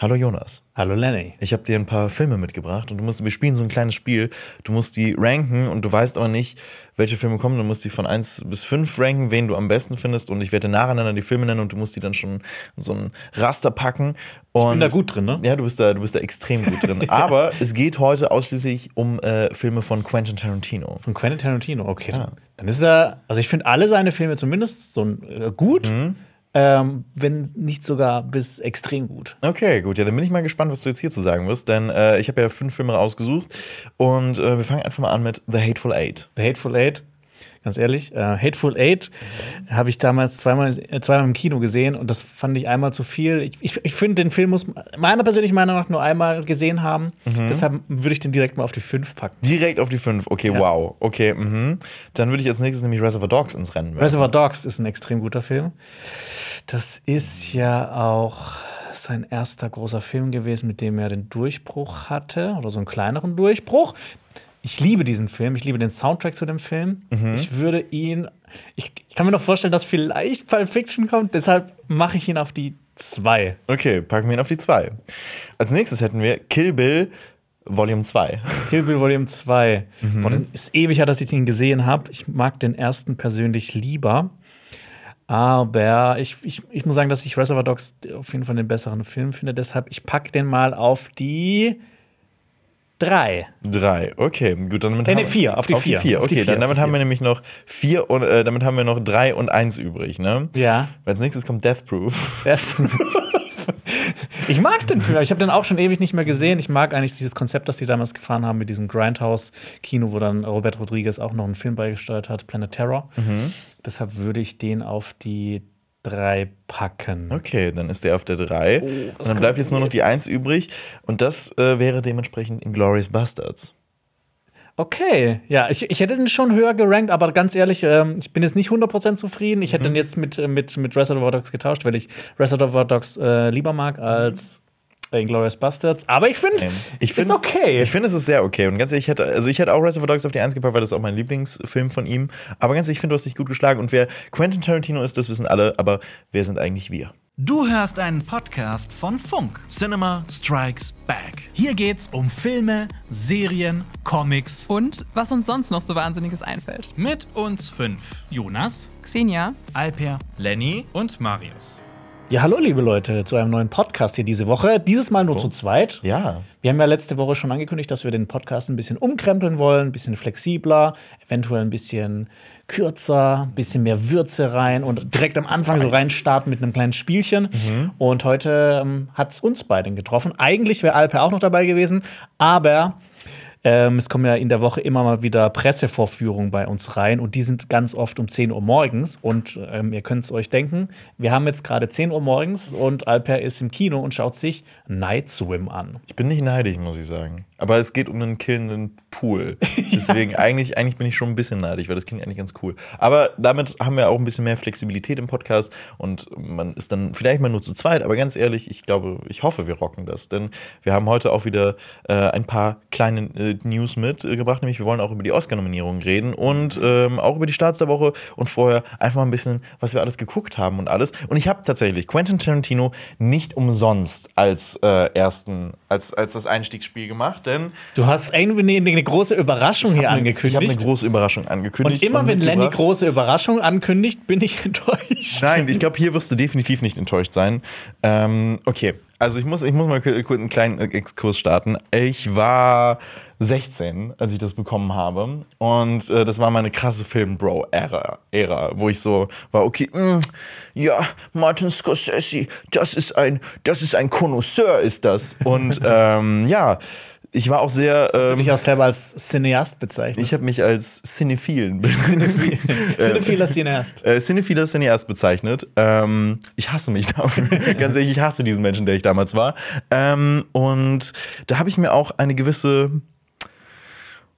Hallo Jonas. Hallo Lenny. Ich habe dir ein paar Filme mitgebracht und du musst, wir spielen so ein kleines Spiel. Du musst die ranken und du weißt aber nicht, welche Filme kommen. Du musst die von 1 bis 5 ranken, wen du am besten findest. Und ich werde nacheinander die Filme nennen und du musst die dann schon in so ein Raster packen. Und ich bin da gut drin, ne? Ja, du bist da, du bist da extrem gut drin. Aber es geht heute ausschließlich um äh, Filme von Quentin Tarantino. Von Quentin Tarantino, okay. Ja. Dann ist er, also ich finde alle seine Filme zumindest so äh, gut. Mhm. Ähm, wenn nicht sogar bis extrem gut. Okay, gut. Ja, dann bin ich mal gespannt, was du jetzt hierzu sagen wirst, denn äh, ich habe ja fünf Filme rausgesucht und äh, wir fangen einfach mal an mit The Hateful Eight. The Hateful Eight ganz ehrlich. Äh, Hateful Eight mhm. habe ich damals zweimal, äh, zweimal im Kino gesehen und das fand ich einmal zu viel. Ich, ich, ich finde, den Film muss meiner persönlichen Meinung nach nur einmal gesehen haben. Mhm. Deshalb würde ich den direkt mal auf die 5 packen. Direkt auf die 5, okay, ja. wow. Okay, mhm. Dann würde ich als nächstes nämlich Reservoir Dogs ins Rennen werfen. Reservoir Dogs ist ein extrem guter Film. Das ist ja auch sein erster großer Film gewesen, mit dem er den Durchbruch hatte oder so einen kleineren Durchbruch. Ich liebe diesen Film, ich liebe den Soundtrack zu dem Film. Mhm. Ich würde ihn, ich, ich, kann mir noch vorstellen, dass vielleicht Pulp Fiction kommt, deshalb mache ich ihn auf die 2. Okay, packen wir ihn auf die 2. Als nächstes hätten wir Kill Bill Volume 2. Kill Bill Volume 2. Mhm. Boah, ist ewig her, dass ich den gesehen habe. Ich mag den ersten persönlich lieber. Aber ich, ich, ich muss sagen, dass ich Reservoir Dogs auf jeden Fall den besseren Film finde. Deshalb, ich packe den mal auf die drei. Drei, okay. Gut, dann damit nee, nee, vier, auf die auf vier. Die vier. Okay, die dann damit haben wir nämlich noch vier und äh, damit haben wir noch drei und eins übrig, ne? Ja. Als nächstes kommt Death Proof. Death Proof. ich mag den Film. Ich habe den auch schon ewig nicht mehr gesehen. Ich mag eigentlich dieses Konzept, das die damals gefahren haben mit diesem Grindhouse-Kino, wo dann Robert Rodriguez auch noch einen Film beigesteuert hat, Planet Terror. Mhm. Deshalb würde ich den auf die drei packen. Okay, dann ist der auf der drei. Oh, und dann bleibt jetzt nur noch die eins übrig. Und das äh, wäre dementsprechend Inglourious Bastards. Okay, ja, ich, ich hätte den schon höher gerankt, aber ganz ehrlich, ähm, ich bin jetzt nicht 100% zufrieden. Ich hätte mhm. den jetzt mit, mit, mit Reservoir Dogs getauscht, weil ich Reservoir Dogs äh, lieber mag als Inglourious Bastards. Aber ich finde, ich find, ist okay. Ich finde, es ist sehr okay. Und ganz ehrlich, ich hätte, also ich hätte auch Reservoir Dogs auf die 1 gepackt, weil das ist auch mein Lieblingsfilm von ihm. Aber ganz ehrlich, ich finde, du hast dich gut geschlagen. Und wer Quentin Tarantino ist, das wissen alle. Aber wer sind eigentlich wir? Du hörst einen Podcast von Funk. Cinema Strikes Back. Hier geht's um Filme, Serien, Comics und was uns sonst noch so Wahnsinniges einfällt. Mit uns fünf: Jonas, Xenia, Alper, Lenny und Marius. Ja, hallo liebe Leute zu einem neuen Podcast hier diese Woche. Dieses Mal nur oh. zu zweit. Ja. Wir haben ja letzte Woche schon angekündigt, dass wir den Podcast ein bisschen umkrempeln wollen, ein bisschen flexibler, eventuell ein bisschen kürzer, ein bisschen mehr Würze rein und direkt am Anfang so reinstarten mit einem kleinen Spielchen. Mhm. Und heute ähm, hat es uns beiden getroffen. Eigentlich wäre Alper auch noch dabei gewesen, aber ähm, es kommen ja in der Woche immer mal wieder Pressevorführungen bei uns rein und die sind ganz oft um 10 Uhr morgens. Und ähm, ihr könnt es euch denken, wir haben jetzt gerade 10 Uhr morgens und Alper ist im Kino und schaut sich Night Swim an. Ich bin nicht neidisch, muss ich sagen. Aber es geht um einen killenden Pool. Deswegen, ja. eigentlich, eigentlich bin ich schon ein bisschen neidisch, weil das klingt eigentlich ganz cool. Aber damit haben wir auch ein bisschen mehr Flexibilität im Podcast und man ist dann vielleicht mal nur zu zweit. Aber ganz ehrlich, ich glaube, ich hoffe, wir rocken das. Denn wir haben heute auch wieder äh, ein paar kleine äh, News mitgebracht. Nämlich, wir wollen auch über die Oscar-Nominierungen reden und ähm, auch über die Starts der Woche und vorher einfach mal ein bisschen, was wir alles geguckt haben und alles. Und ich habe tatsächlich Quentin Tarantino nicht umsonst als äh, ersten, als, als das Einstiegsspiel gemacht denn. Du hast irgendwie eine, eine große Überraschung hier eine, angekündigt. Ich habe eine große Überraschung angekündigt. Und immer wenn Lenny große Überraschung ankündigt, bin ich enttäuscht. Nein, ich glaube, hier wirst du definitiv nicht enttäuscht sein. Ähm, okay, also ich muss, ich muss mal kurz einen kleinen Exkurs starten. Ich war 16, als ich das bekommen habe. Und äh, das war meine krasse Film-Bro-Ära, Ära, wo ich so war, okay, mh, mm, ja, Martin Scorsese, das ist ein, das ist ein Connoisseur, ist das. Und ähm, ja, ich war auch sehr. Ähm, Hast du dich auch selber als Cineast bezeichnet? Ich habe mich als Cinephilen. Cinephiler Cineast. Äh, Cinephiler Cineast bezeichnet. Ähm, ich hasse mich dafür. Ganz ehrlich, ich hasse diesen Menschen, der ich damals war. Ähm, und da habe ich mir auch eine gewisse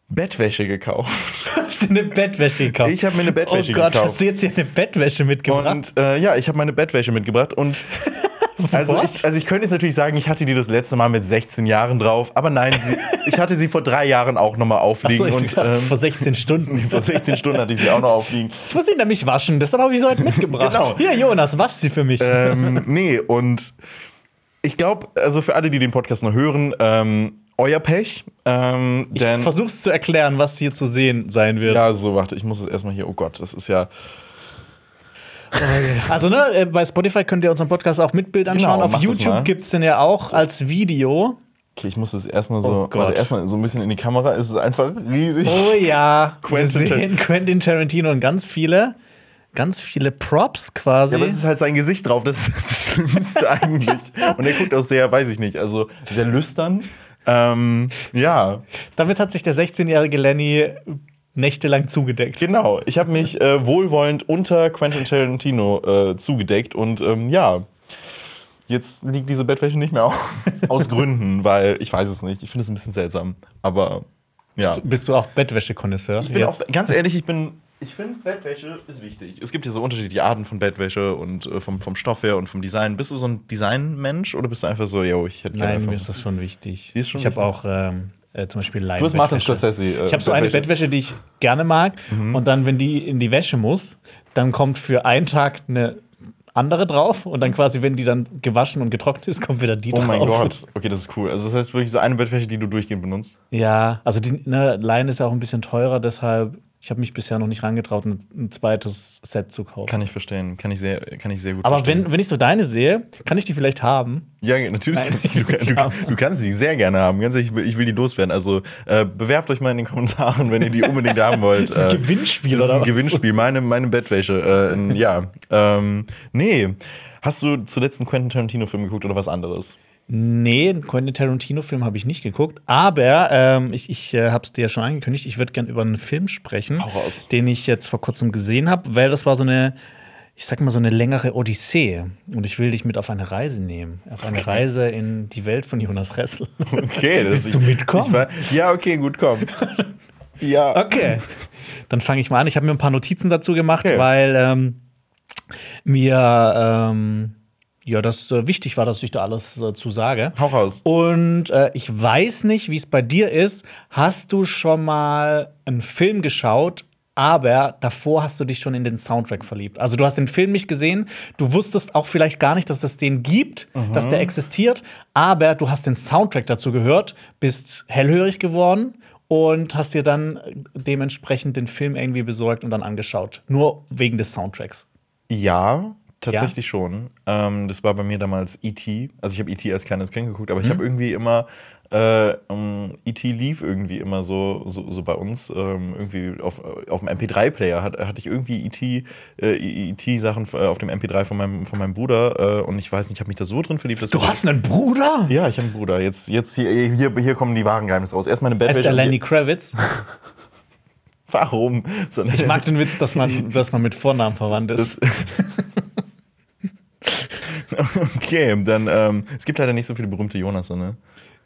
Bettwäsche gekauft. Hast du eine Bettwäsche gekauft? Ich habe mir eine Bettwäsche gekauft. Oh Gott, gekauft. hast du jetzt hier eine Bettwäsche mitgebracht? Und äh, ja, ich habe meine Bettwäsche mitgebracht und also ich, also ich könnte jetzt natürlich sagen, ich hatte die das letzte Mal mit 16 Jahren drauf, aber nein, sie, ich hatte sie vor drei Jahren auch nochmal aufliegen. So, und, ähm, vor 16 Stunden. vor 16 Stunden hatte ich sie auch noch aufliegen. Ich muss sie nämlich waschen, deshalb habe ich sie heute mitgebracht. genau. Hier, Jonas, wasch sie für mich. Ähm, nee, und ich glaube, also für alle, die den Podcast noch hören, ähm, euer Pech. Ähm, Ich versuch's zu erklären, was hier zu sehen sein wird. ja, so warte, ich muss es erstmal hier. Oh Gott, das ist ja. Also, ne, äh, bei Spotify könnt ihr unseren Podcast auch mit Bild anschauen. Genau, Auf das. YouTube gibt's den ja auch als Video. Okay, ich muss es erstmal Oh so. Gott. warte, erstmal so ein bisschen in die Kamera. Es ist einfach riesig. Oh ja, Quentin sehen Quentin Tarantino und ganz viele, ganz viele Props quasi. Ja, aber es ist halt sein Gesicht drauf, das ist das Schlimmste eigentlich. Und er guckt auch sehr, weiß ich nicht, also sehr lüstern. Ähm, ja, Damit hat sich der 16-jährige Lenny nächtelang zugedeckt. genau. Ich habe mich äh, wohlwollend unter Quentin Tarantino äh, zugedeckt und ähm, ja, jetzt liegt diese Bettwäsche nicht mehr auf. Aus Gründen, weil ich weiß es nicht. Ich finde es ein bisschen seltsam. Aber ja. Bist du auch Bettwäsche-Konnoisseur? Ich bin auch, ganz ehrlich, ich bin. Ich finde, Bettwäsche ist wichtig. Es gibt ja so unterschiedliche Arten von Bettwäsche und äh, vom, vom Stoff her und vom Design. Bist du so ein Designmensch oder bist du einfach so, yo, ich hätte gerne Nein, mir ist das schon wichtig. Schon ich habe auch ähm, äh, zum Beispiel Leinen. Du hast Martin Scorsese. Äh, Ich habe so eine Bettwäsche. Die ich gerne mag. Mhm. Und dann, wenn die in die Wäsche muss, dann kommt für einen Tag eine andere drauf. Und dann quasi, wenn die dann gewaschen und getrocknet ist, kommt wieder die Oh drauf. mein Gott. Okay, das ist cool. Also, das heißt wirklich so eine Bettwäsche, die du durchgehend benutzt. Ja, also die ne, Leine ist ja auch ein bisschen teurer, deshalb, ich habe mich bisher noch nicht rangetraut, ein, ein zweites Set zu kaufen. Kann ich verstehen. Kann ich sehr, kann ich sehr gut Aber verstehen. wenn, wenn ich so deine sehe, kann ich die vielleicht haben. Ja, natürlich. Nein, kannst du, du, du, du kannst sie sehr gerne haben. Ganz ehrlich, ich will, ich will die loswerden. Also äh, bewerbt euch mal in den Kommentaren, wenn ihr die unbedingt haben wollt. Das ist ein Äh, Gewinnspiel, das ist oder ein was? Gewinnspiel. Meine, meine Bettwäsche. Äh, ja. Ähm, nee. Hast du zuletzt einen Quentin Tarantino-Film geguckt oder was anderes? Nee, einen Quentin Tarantino-Film habe ich nicht geguckt, aber ähm, ich, ich äh, habe es dir ja schon angekündigt, ich würde gerne über einen Film sprechen, den ich jetzt vor kurzem gesehen habe, weil das war so eine, ich sag mal, so eine längere Odyssee. Und ich will dich mit auf eine Reise nehmen. Auf eine Reise in die Welt von Jonas Ressel. Okay. Das Willst du mitkommen? Ich war, ja, okay, gut, komm. Ja. Okay. Dann fange ich mal an. Ich habe mir ein paar Notizen dazu gemacht, Okay. weil ähm, mir ähm, ja das äh, wichtig war, dass ich da alles äh, zu sage. Hau raus. Und äh, ich weiß nicht, wie es bei dir ist. Hast du schon mal einen Film geschaut? Aber davor hast du dich schon in den Soundtrack verliebt. Also du hast den Film nicht gesehen, du wusstest auch vielleicht gar nicht, dass es den gibt, dass der existiert, aber du hast den Soundtrack dazu gehört, bist hellhörig geworden und hast dir dann äh, dementsprechend den Film irgendwie besorgt und dann angeschaut. Nur wegen des Soundtracks. Ja, tatsächlich schon. Ähm, das war bei mir damals E.T. Also ich habe E.T. als kleines Kind geguckt, aber ich habe irgendwie immer äh, E.T. lief irgendwie immer so, so, so bei uns ähm, irgendwie auf, auf dem MP3-Player hat, hatte ich irgendwie E.T. Äh, E.T.-Sachen äh, auf dem MP3 von meinem, von meinem Bruder äh, und ich weiß nicht, ich habe mich da so drin verliebt. Dass Du hast einen Bruder? ja, ich habe einen Bruder. Jetzt, jetzt hier, hier, hier kommen die wahren Geheimnisse raus. Erstmal eine Er ist Bettwäsche. der Lenny Kravitz. Warum? So, Ich mag den Witz, dass man, dass man mit Vornamen verwandt ist. Das- okay, dann ähm, es gibt leider nicht so viele berühmte Jonas, ne?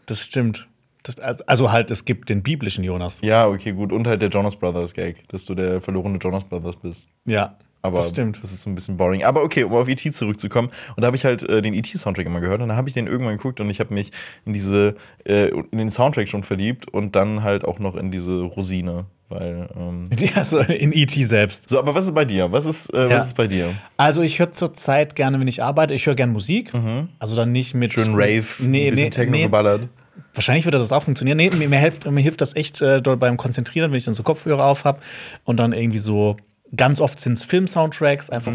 Das stimmt. Das, also halt, es gibt den biblischen Jonas. Ja, okay, gut. Und halt der Jonas Brothers Gag, dass du der verlorene Jonas Brothers bist. Ja, Aber das stimmt. das ist so ein bisschen boring. Aber okay, um auf E.T. zurückzukommen. Und da habe ich halt äh, den E.T.-Soundtrack immer gehört. Und dann habe ich den irgendwann geguckt und ich habe mich in diese, äh, in den Soundtrack schon verliebt und dann halt auch noch in diese Rosine. Weil, ähm Ja, so in E.T. selbst. so, aber was ist bei dir? Was ist, äh, Ja. was ist bei dir? Also ich höre zurzeit gerne, wenn ich arbeite, ich höre gerne Musik. Also dann nicht mit Schön Rave, Nee, ein bisschen nee, Techno nee. geballert. Wahrscheinlich würde das auch funktionieren. Nee, mir, mir, hilft, mir hilft das echt äh, doll beim Konzentrieren, wenn ich dann so Kopfhörer auf habe und dann irgendwie so, ganz oft sind es Film-Soundtracks, einfach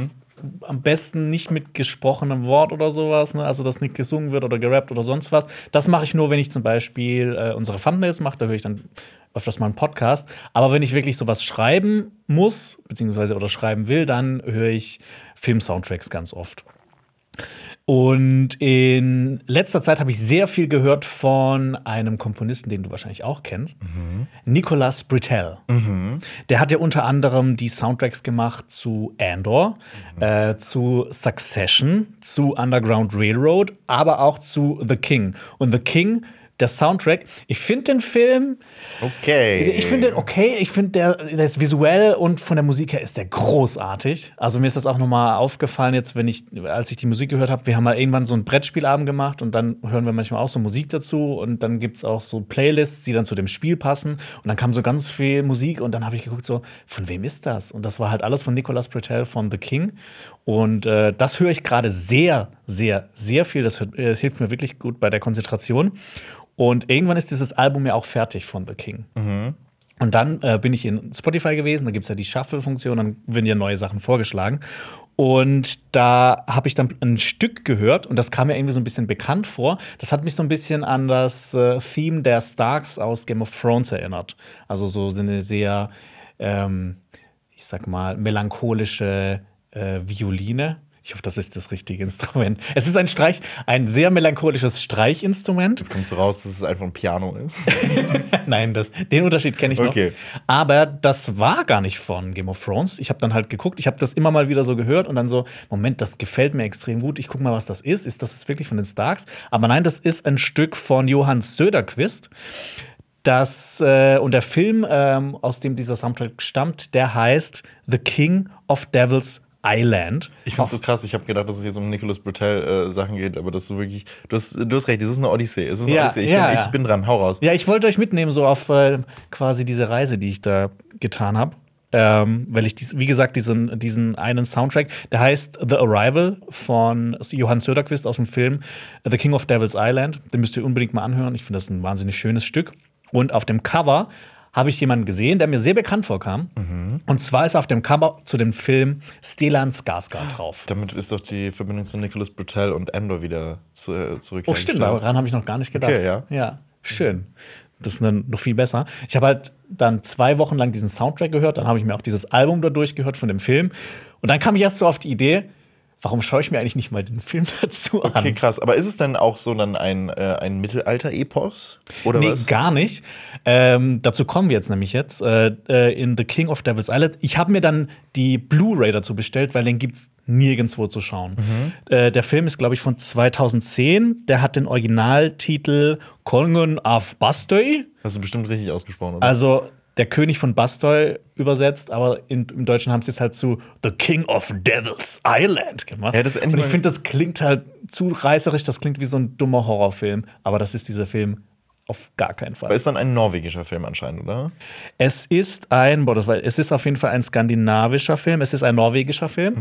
am besten nicht mit gesprochenem Wort oder sowas, ne? also dass nicht gesungen wird oder gerappt oder sonst was. Das mache ich nur, wenn ich zum Beispiel äh, unsere Thumbnails mache, da höre ich dann öfters mal einen Podcast. Aber wenn ich wirklich sowas schreiben muss, beziehungsweise oder schreiben will, dann höre ich Film-Soundtracks ganz oft. Und in letzter Zeit habe ich sehr viel gehört von einem Komponisten, den du wahrscheinlich auch kennst, Nicolas Britell. Der hat ja unter anderem die Soundtracks gemacht zu Andor, äh, zu Succession, zu Underground Railroad, aber auch zu The King. Und The King der Soundtrack. Ich finde den Film, Okay. ich finde den okay. Ich finde, der, der ist visuell und von der Musik her ist der großartig. Also mir ist das auch nochmal aufgefallen jetzt, wenn ich, als ich die Musik gehört habe, wir haben mal irgendwann so einen Brettspielabend gemacht und dann hören wir manchmal auch so Musik dazu und dann gibt es auch so Playlists, die dann zu dem Spiel passen und dann kam so ganz viel Musik und dann habe ich geguckt so, von wem ist das? Und das war halt alles von Nicolas Bretel von The King und äh, das höre ich gerade sehr, sehr, sehr viel. Das, das hilft mir wirklich gut bei der Konzentration. Und irgendwann ist dieses Album ja auch fertig von The King. Und dann äh, bin ich in Spotify gewesen, da gibt es ja die Shuffle-Funktion, dann werden ja neue Sachen vorgeschlagen. Und da habe ich dann ein Stück gehört und das kam mir irgendwie so ein bisschen bekannt vor. Das hat mich so ein bisschen an das äh, Theme der Starks aus Game of Thrones erinnert. Also so so eine sehr, ähm, ich sag mal, melancholische äh, Violine. Ich hoffe, das ist das richtige Instrument. Es ist ein Streich, ein sehr melancholisches Streichinstrument. Jetzt kommt so raus, dass es einfach ein Piano ist. Nein, das, den Unterschied kenne ich noch. Okay. Aber das war gar nicht von Game of Thrones. Ich habe dann halt geguckt, ich habe das immer mal wieder so gehört und dann so, Moment, das gefällt mir extrem gut. Ich gucke mal, was das ist. Ist das wirklich von den Starks? Aber nein, das ist ein Stück von Johann Söderquist. Das, äh, und der Film, ähm, aus dem dieser Soundtrack stammt, der heißt The King of Devil's Island. Ich find's so krass, ich habe gedacht, dass es jetzt um Nicolas Bretel äh, Sachen geht, aber dass du wirklich, du hast, du hast recht, es ist eine Odyssee. Es ist eine Ja, Odyssee. Ich, ja, bin, ja. ich bin dran, hau raus. Ja, ich wollte euch mitnehmen, so auf äh, quasi diese Reise, die ich da getan habe. Ähm, weil ich, dies, wie gesagt, diesen, diesen einen Soundtrack, der heißt The Arrival von Johann Söderquist aus dem Film The King of Devil's Island. Den müsst ihr unbedingt mal anhören. Ich finde das ein wahnsinnig schönes Stück. Und auf dem Cover habe ich jemanden gesehen, der mir sehr bekannt vorkam. Und zwar ist auf dem Cover zu dem Film Stellan Skarsgård drauf. Damit ist doch die Verbindung zu Nicolas Bretel und Endor wieder zu, äh, zurück. Oh, stimmt, daran habe ich noch gar nicht gedacht. Okay, ja. Ja, schön. Das ist dann noch viel besser. Ich habe halt dann zwei Wochen lang diesen Soundtrack gehört, dann habe ich mir auch dieses Album da durchgehört von dem Film. Und dann kam ich erst so auf die Idee, warum schaue ich mir eigentlich nicht mal den Film dazu an? Okay, krass. Aber ist es denn auch so dann ein, äh, ein Mittelalter-Epos? Oder Nee, was? gar nicht. Ähm, dazu kommen wir jetzt nämlich jetzt äh, äh, in The King of Devil's Island. Ich habe mir dann die Blu-ray dazu bestellt, weil den gibt's nirgendwo zu schauen. Äh, der Film ist, glaube ich, von 2010. Der hat den Originaltitel Kongen of Bastoy. Hast du bestimmt richtig ausgesprochen, oder? Also der König von Bastoy übersetzt, aber in, im Deutschen haben sie es halt zu The King of Devil's Island gemacht. Ja, Und ich finde, das klingt halt zu reißerisch, das klingt wie so ein dummer Horrorfilm. Aber das ist dieser Film auf gar keinen Fall. Aber ist dann ein norwegischer Film anscheinend, oder? Es ist ein, boah, das war, es ist auf jeden Fall ein skandinavischer Film, es ist ein norwegischer Film,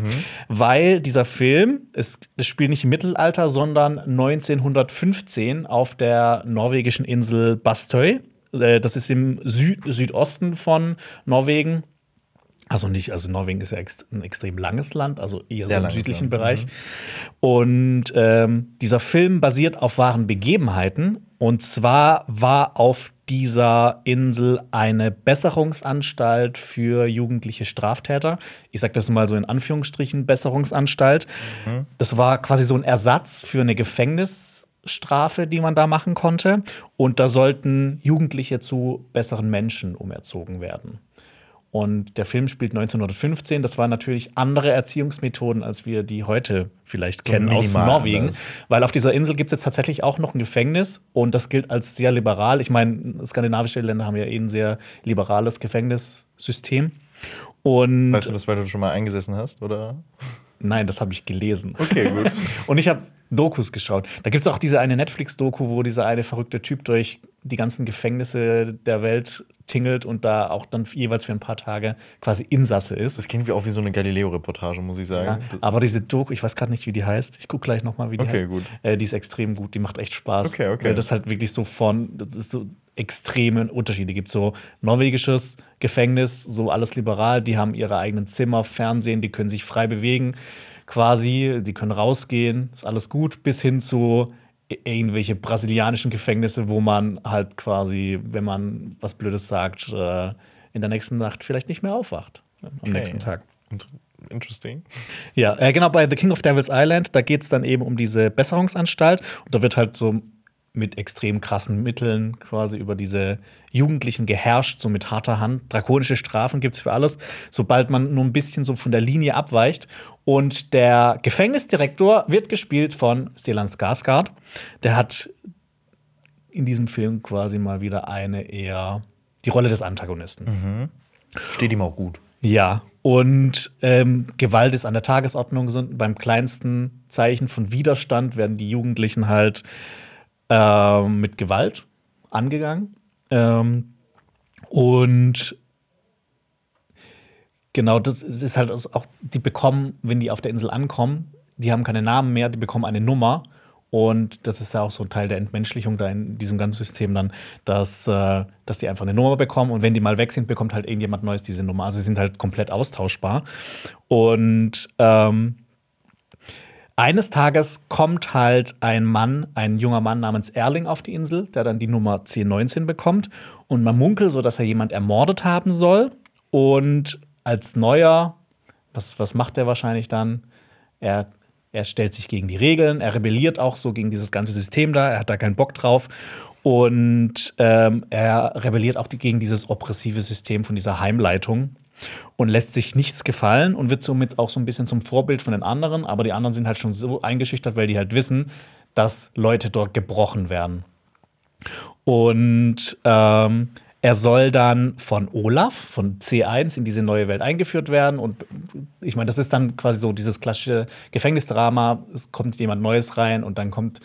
weil dieser Film, es, es spielt nicht im Mittelalter, sondern 1915 auf der norwegischen Insel Bastøy. Äh, Das ist im Süd Südosten von Norwegen. Also nicht, also Norwegen ist ja ext ein extrem langes Land, also eher so im südlichen Land, Bereich. Und ähm, dieser Film basiert auf wahren Begebenheiten. Und zwar war auf dieser Insel eine Besserungsanstalt für jugendliche Straftäter. Ich sage das mal so in Anführungsstrichen, Besserungsanstalt. Das war quasi so ein Ersatz für eine Gefängnisstrafe, die man da machen konnte. Und da sollten Jugendliche zu besseren Menschen umerzogen werden. Und der Film spielt 1915. Das waren natürlich andere Erziehungsmethoden, als wir die heute vielleicht kennen aus Norwegen. anders. Weil auf dieser Insel gibt es jetzt tatsächlich auch noch ein Gefängnis und das gilt als sehr liberal. Ich meine, skandinavische Länder haben ja eh ein sehr liberales Gefängnissystem. Und Weißt du das, weil du schon mal eingesessen hast, oder? Nein, das habe ich gelesen. Okay, gut. Und ich habe Dokus geschaut. Da gibt es auch diese eine Netflix-Doku, wo dieser eine verrückte Typ durch die ganzen Gefängnisse der Welt tingelt und da auch dann jeweils für ein paar Tage quasi Insasse ist. Das klingt wie auch wie so eine Galileo-Reportage, muss ich Ja, sagen. aber diese Doku, ich weiß gerade nicht, wie die heißt. Ich gucke gleich noch mal, wie die Okay, heißt. gut. Äh, die ist extrem gut. Die macht echt Spaß. Okay, okay. Weil das halt wirklich so von, so extreme Unterschiede gibt. So norwegisches Gefängnis, so alles liberal. Die haben ihre eigenen Zimmer, Fernsehen, die können sich frei bewegen, quasi. Die können rausgehen, ist alles gut. Bis hin zu irgendwelche brasilianischen Gefängnisse, wo man halt quasi, wenn man was Blödes sagt, äh, in der nächsten Nacht vielleicht nicht mehr aufwacht. Am nächsten Tag. Int- Interesting. Ja, äh, genau, bei The King of Devil's Island, da geht es dann eben um diese Besserungsanstalt. Und da wird halt so mit extrem krassen Mitteln quasi über diese Jugendlichen geherrscht, so mit harter Hand. Drakonische Strafen gibt es für alles, sobald man nur ein bisschen so von der Linie abweicht. Und der Gefängnisdirektor wird gespielt von Stellan Skarsgård. Der hat in diesem Film quasi mal wieder eine eher die Rolle des Antagonisten. Steht ihm auch gut. Ja, und ähm, Gewalt ist an der Tagesordnung. So, beim kleinsten Zeichen von Widerstand werden die Jugendlichen halt ähm, mit Gewalt angegangen. Ähm, und genau, das ist halt auch, die bekommen, wenn die auf der Insel ankommen, die haben keine Namen mehr, die bekommen eine Nummer. Und das ist ja auch so ein Teil der Entmenschlichung da in diesem ganzen System dann, dass, äh, dass die einfach eine Nummer bekommen und wenn die mal weg sind, bekommt halt irgendjemand Neues diese Nummer. Also sie sind halt komplett austauschbar. Und ähm, eines Tages kommt halt ein Mann, ein junger Mann namens Erling auf die Insel, der dann die Nummer 1019 bekommt. Und man munkelt so, dass er jemand ermordet haben soll. Und als neuer, was, was macht er wahrscheinlich dann? Er, er stellt sich gegen die Regeln, er rebelliert auch so gegen dieses ganze System da, er hat da keinen Bock drauf. Und ähm, er rebelliert auch gegen dieses oppressive System von dieser Heimleitung und lässt sich nichts gefallen und wird somit auch so ein bisschen zum Vorbild von den anderen. Aber die anderen sind halt schon so eingeschüchtert, weil die halt wissen, dass Leute dort gebrochen werden. Und ähm, er soll dann von Olaf, von C1 in diese neue Welt eingeführt werden. Und ich meine, das ist dann quasi so dieses klassische Gefängnisdrama. Es kommt jemand Neues rein und dann kommt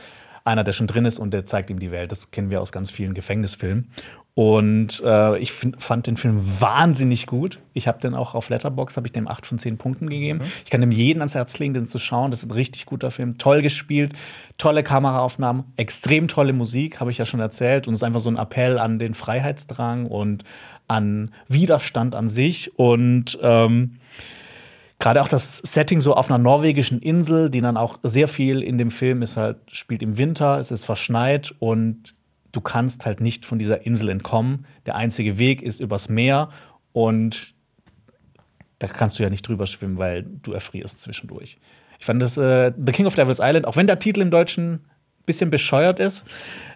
einer, der schon drin ist und der zeigt ihm die Welt. Das kennen wir aus ganz vielen Gefängnisfilmen. Und äh, ich fand den Film wahnsinnig gut. Ich habe den auch auf Letterbox habe ich dem 8 von 10 Punkten gegeben. Ich kann dem jeden ans Herz legen, den zu schauen. Das ist ein richtig guter Film. Toll gespielt, tolle Kameraaufnahmen, extrem tolle Musik, habe ich ja schon erzählt. Und es ist einfach so ein Appell an den Freiheitsdrang und an Widerstand an sich. Und ähm, gerade auch das Setting so auf einer norwegischen Insel, die dann auch sehr viel in dem Film ist halt, spielt im Winter, es ist verschneit und du kannst halt nicht von dieser Insel entkommen. Der einzige Weg ist übers Meer und da kannst du ja nicht drüber schwimmen, weil du erfrierst zwischendurch. Ich fand das äh, The King of Devil's Island, auch wenn der Titel im Deutschen ein bisschen bescheuert ist,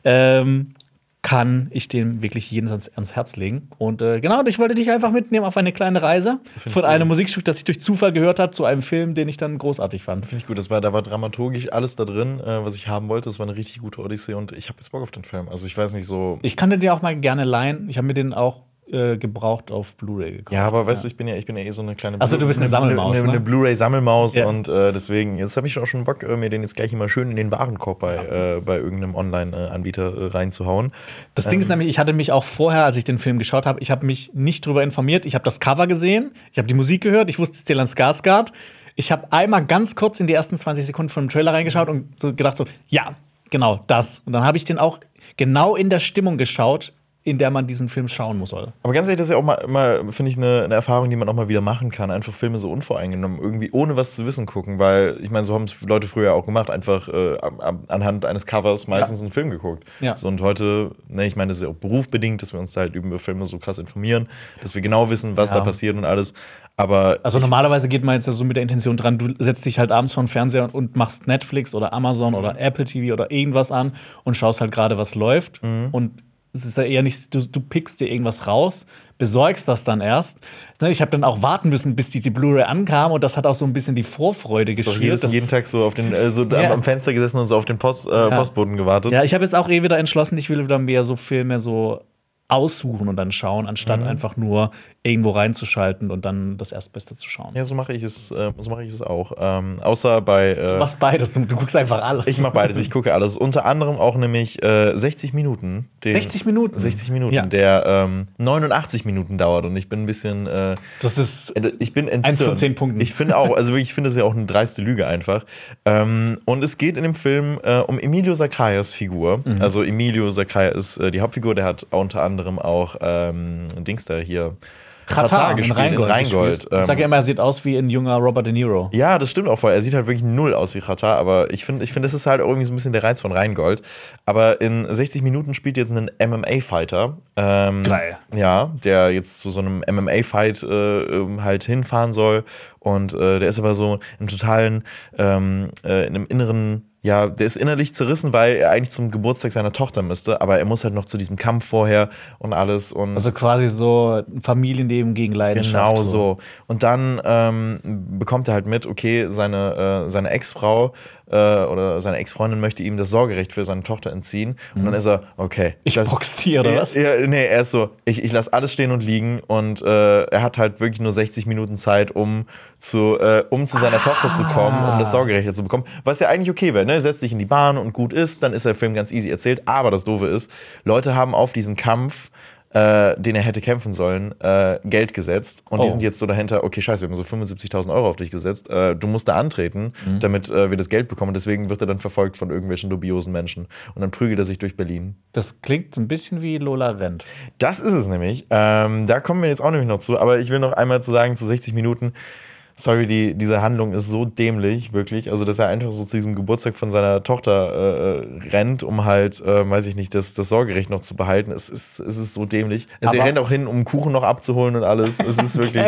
ähm, kann ich dem wirklich jeden ans, ans Herz legen. Und äh, genau, und ich wollte dich einfach mitnehmen auf eine kleine Reise von einem Musikstück, das ich durch Zufall gehört habe, zu einem Film, den ich dann großartig fand. Finde ich gut. Das war, da war dramaturgisch alles da drin, äh, was ich haben wollte. Das war eine richtig gute Odyssee und ich habe jetzt Bock auf den Film. Also ich weiß nicht so. Ich kann den auch mal gerne leihen. Ich habe mir den auch äh, gebraucht auf Blu-ray gekauft. Ja, aber weißt du, ich bin ja, ich bin ja eh so eine kleine Ach so, du bist eine Sammelmaus, Eine, eine, ne? eine Blu-ray-Sammelmaus Ja. und äh, deswegen, jetzt habe ich auch schon Bock, äh, mir den jetzt gleich immer schön in den Warenkorb bei, äh, bei irgendeinem Online-Anbieter äh, reinzuhauen. Das Ding ist nämlich, ich hatte mich auch vorher, als ich den Film geschaut habe, ich habe mich nicht drüber informiert. Ich habe das Cover gesehen, ich habe die Musik gehört, ich wusste Stellan Skarsgård. Ich habe einmal ganz kurz in die ersten 20 Sekunden von dem Trailer reingeschaut und so gedacht so, ja, genau das. Und dann habe ich den auch genau in der Stimmung geschaut, in der man diesen Film schauen muss soll. Aber ganz ehrlich, das ist ja auch mal, immer, finde ich, eine, eine Erfahrung, die man auch mal wieder machen kann. Einfach Filme so unvoreingenommen, irgendwie ohne was zu wissen gucken, weil ich meine, so haben es Leute früher auch gemacht, einfach äh, anhand eines Covers meistens einen Film geguckt. Ja. So, und heute, ne, ich meine, das ist ja auch berufbedingt, dass wir uns da halt über Filme so krass informieren, dass wir genau wissen, was Ja. da passiert und alles. Aber Also normalerweise geht man jetzt ja so mit der Intention dran, du setzt dich halt abends vor den Fernseher und, und machst Netflix oder Amazon oder Apple TV oder irgendwas an und schaust halt gerade, was läuft. Und es ist ja eher nicht, du, du pickst dir irgendwas raus, besorgst das dann erst. Ne, Ich habe dann auch warten müssen, bis diese Blu-ray ankam und das hat auch so ein bisschen die Vorfreude so jedes, dass- jeden Tag so auf den, äh, so Ja. am, Fenster gesessen und so auf den Post, äh, Postboten gewartet. Ja, ich habe jetzt auch eh wieder entschlossen, ich will wieder mehr so Filme so aussuchen und dann schauen, anstatt Mhm. einfach nur irgendwo reinzuschalten und dann das Erstbeste zu schauen. Ja, so mache ich es, äh, so mache ich es auch. Ähm, außer bei. Äh, Du machst beides, du, du guckst einfach alles. Ich mache beides, ich gucke alles. Unter anderem auch nämlich äh, 60 Minuten. Den, 60 Minuten? 60 Minuten, Ja. der ähm, 89 Minuten dauert und ich bin ein bisschen. Äh, Das ist ich bin entzürnt. Eins von zehn Punkten. Ich finde auch, also ich finde es ja auch eine dreiste Lüge einfach. Ähm, und es geht in dem Film äh, um Emilio Zacharias Figur. Mhm. Also Emilio Zacharias ist äh, die Hauptfigur, der hat unter anderem auch ähm, Dings da hier. Katar gespielt, in Rheingold. in Rheingold. gespielt. Ich sag ja immer, er sieht aus wie ein junger Robert De Niro. Ja, das stimmt auch voll. Er sieht halt wirklich null aus wie Katar, aber ich finde, ich find, das ist halt irgendwie so ein bisschen der Reiz von Rheingold. Aber in 60 Minuten spielt jetzt ein MMA-Fighter. Ähm, Geil. Ja, der jetzt zu so einem MMA-Fight äh, ähm, halt hinfahren soll. Und äh, der ist aber so im totalen, ähm, äh, in einem inneren ja, der ist innerlich zerrissen, weil er eigentlich zum Geburtstag seiner Tochter müsste, aber er muss halt noch zu diesem Kampf vorher und alles und Also quasi so ein Familienleben gegen Leidenschaft. Genau so. Und dann ähm, bekommt er halt mit, okay, seine, äh, seine Ex-Frau äh, oder seine Ex-Freundin möchte ihm das Sorgerecht für seine Tochter entziehen. Und dann ist er, okay. Ich lass- box die, oder was? Ja, nee, er ist so, ich, ich lasse alles stehen und liegen und äh, er hat halt wirklich nur 60 Minuten Zeit, um zu, äh, um zu seiner Tochter zu kommen, um das Sorgerecht zu bekommen. Was ja eigentlich okay wäre, ne? Setzt dich in die Bahn und gut ist, dann ist der Film ganz easy erzählt. Aber das Doofe ist, Leute haben auf diesen Kampf äh, den er hätte kämpfen sollen, äh, Geld gesetzt. Und die Oh. sind jetzt so dahinter, okay, scheiße, wir haben so 75.000 Euro auf dich gesetzt. Äh, du musst da antreten, Mhm. damit äh, wir das Geld bekommen. Deswegen wird er dann verfolgt von irgendwelchen dubiosen Menschen. Und dann prügelt er sich durch Berlin. Das klingt ein bisschen wie Lola Rent. Das ist es nämlich. Ähm, da kommen wir jetzt auch nämlich noch zu. Aber ich will noch einmal zu sagen, zu 60 Minuten. Sorry, die, diese Handlung ist so dämlich, wirklich. Also, dass er einfach so zu diesem Geburtstag von seiner Tochter äh, rennt, um halt, äh, weiß ich nicht, das, das Sorgerecht noch zu behalten. Es ist, es ist so dämlich. Also, er rennt auch hin, um Kuchen noch abzuholen und alles. Es ist wirklich.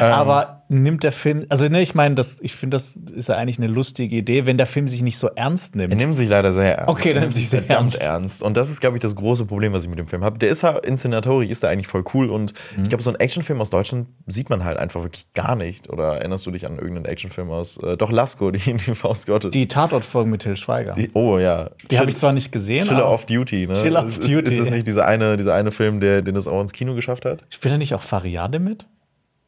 Ähm. Aber nimmt der Film, also ne, ich meine, das, ich finde, das ist ja eigentlich eine lustige Idee, wenn der Film sich nicht so ernst nimmt. Er nimmt sich leider sehr ernst. Okay, er dann nimmt sich sehr ernst. ernst. Und das ist, glaube ich, das große Problem, was ich mit dem Film habe. Der ist halt inszenatorisch, ist da eigentlich voll cool. Und Mhm. ich glaube, so einen Actionfilm aus Deutschland sieht man halt einfach wirklich gar nicht. Oder erinnerst du dich an irgendeinen Actionfilm aus, äh, doch Lasko, die, die Faust Gottes. Die Tatort-Folgen mit Till Schweiger. Die, Die- oh ja. habe ich zwar nicht gesehen, Chiller off Duty, ne? Chiller ist, Duty. Ist, ist das nicht dieser eine, dieser eine Film, der, den es auch ins Kino geschafft hat? spielt er nicht auch Fariade mit?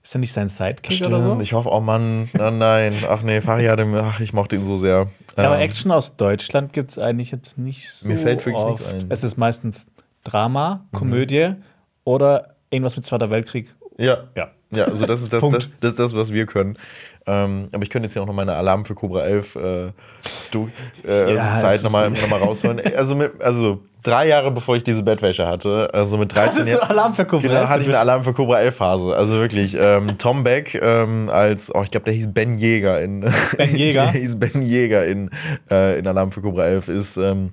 Ist er nicht sein Sidekick oder so? Ich hoffe, oh Mann, oh nein. Ach nee, Fariade, ach, ich mochte ihn so sehr. Ja, aber Ähm, Action aus Deutschland gibt es eigentlich jetzt nicht so. Mir fällt wirklich oft. nichts ein. Mhm. Es ist meistens Drama, Komödie oder irgendwas mit Zweiter Weltkrieg. Ja. Ja. Ja, also das ist das, das, das, ist das was wir können. Ähm, aber ich könnte jetzt hier auch noch meine Alarm für Cobra 11 äh, du, äh, Ja, Zeit nochmal noch mal rausholen. Also, mit, also drei Jahre bevor ich diese Bettwäsche hatte, also mit 13 Hattest du Jahren. Alarm für Cobra Genau, 11? hatte ich eine Alarm für Cobra 11 Phase. Also wirklich, ähm, Tom Beck ähm, als, oh, ich glaube, der hieß Ben Jäger in. Ben Jäger? der hieß Ben Jäger in, äh, in Alarm für Cobra 11. Ist, ähm,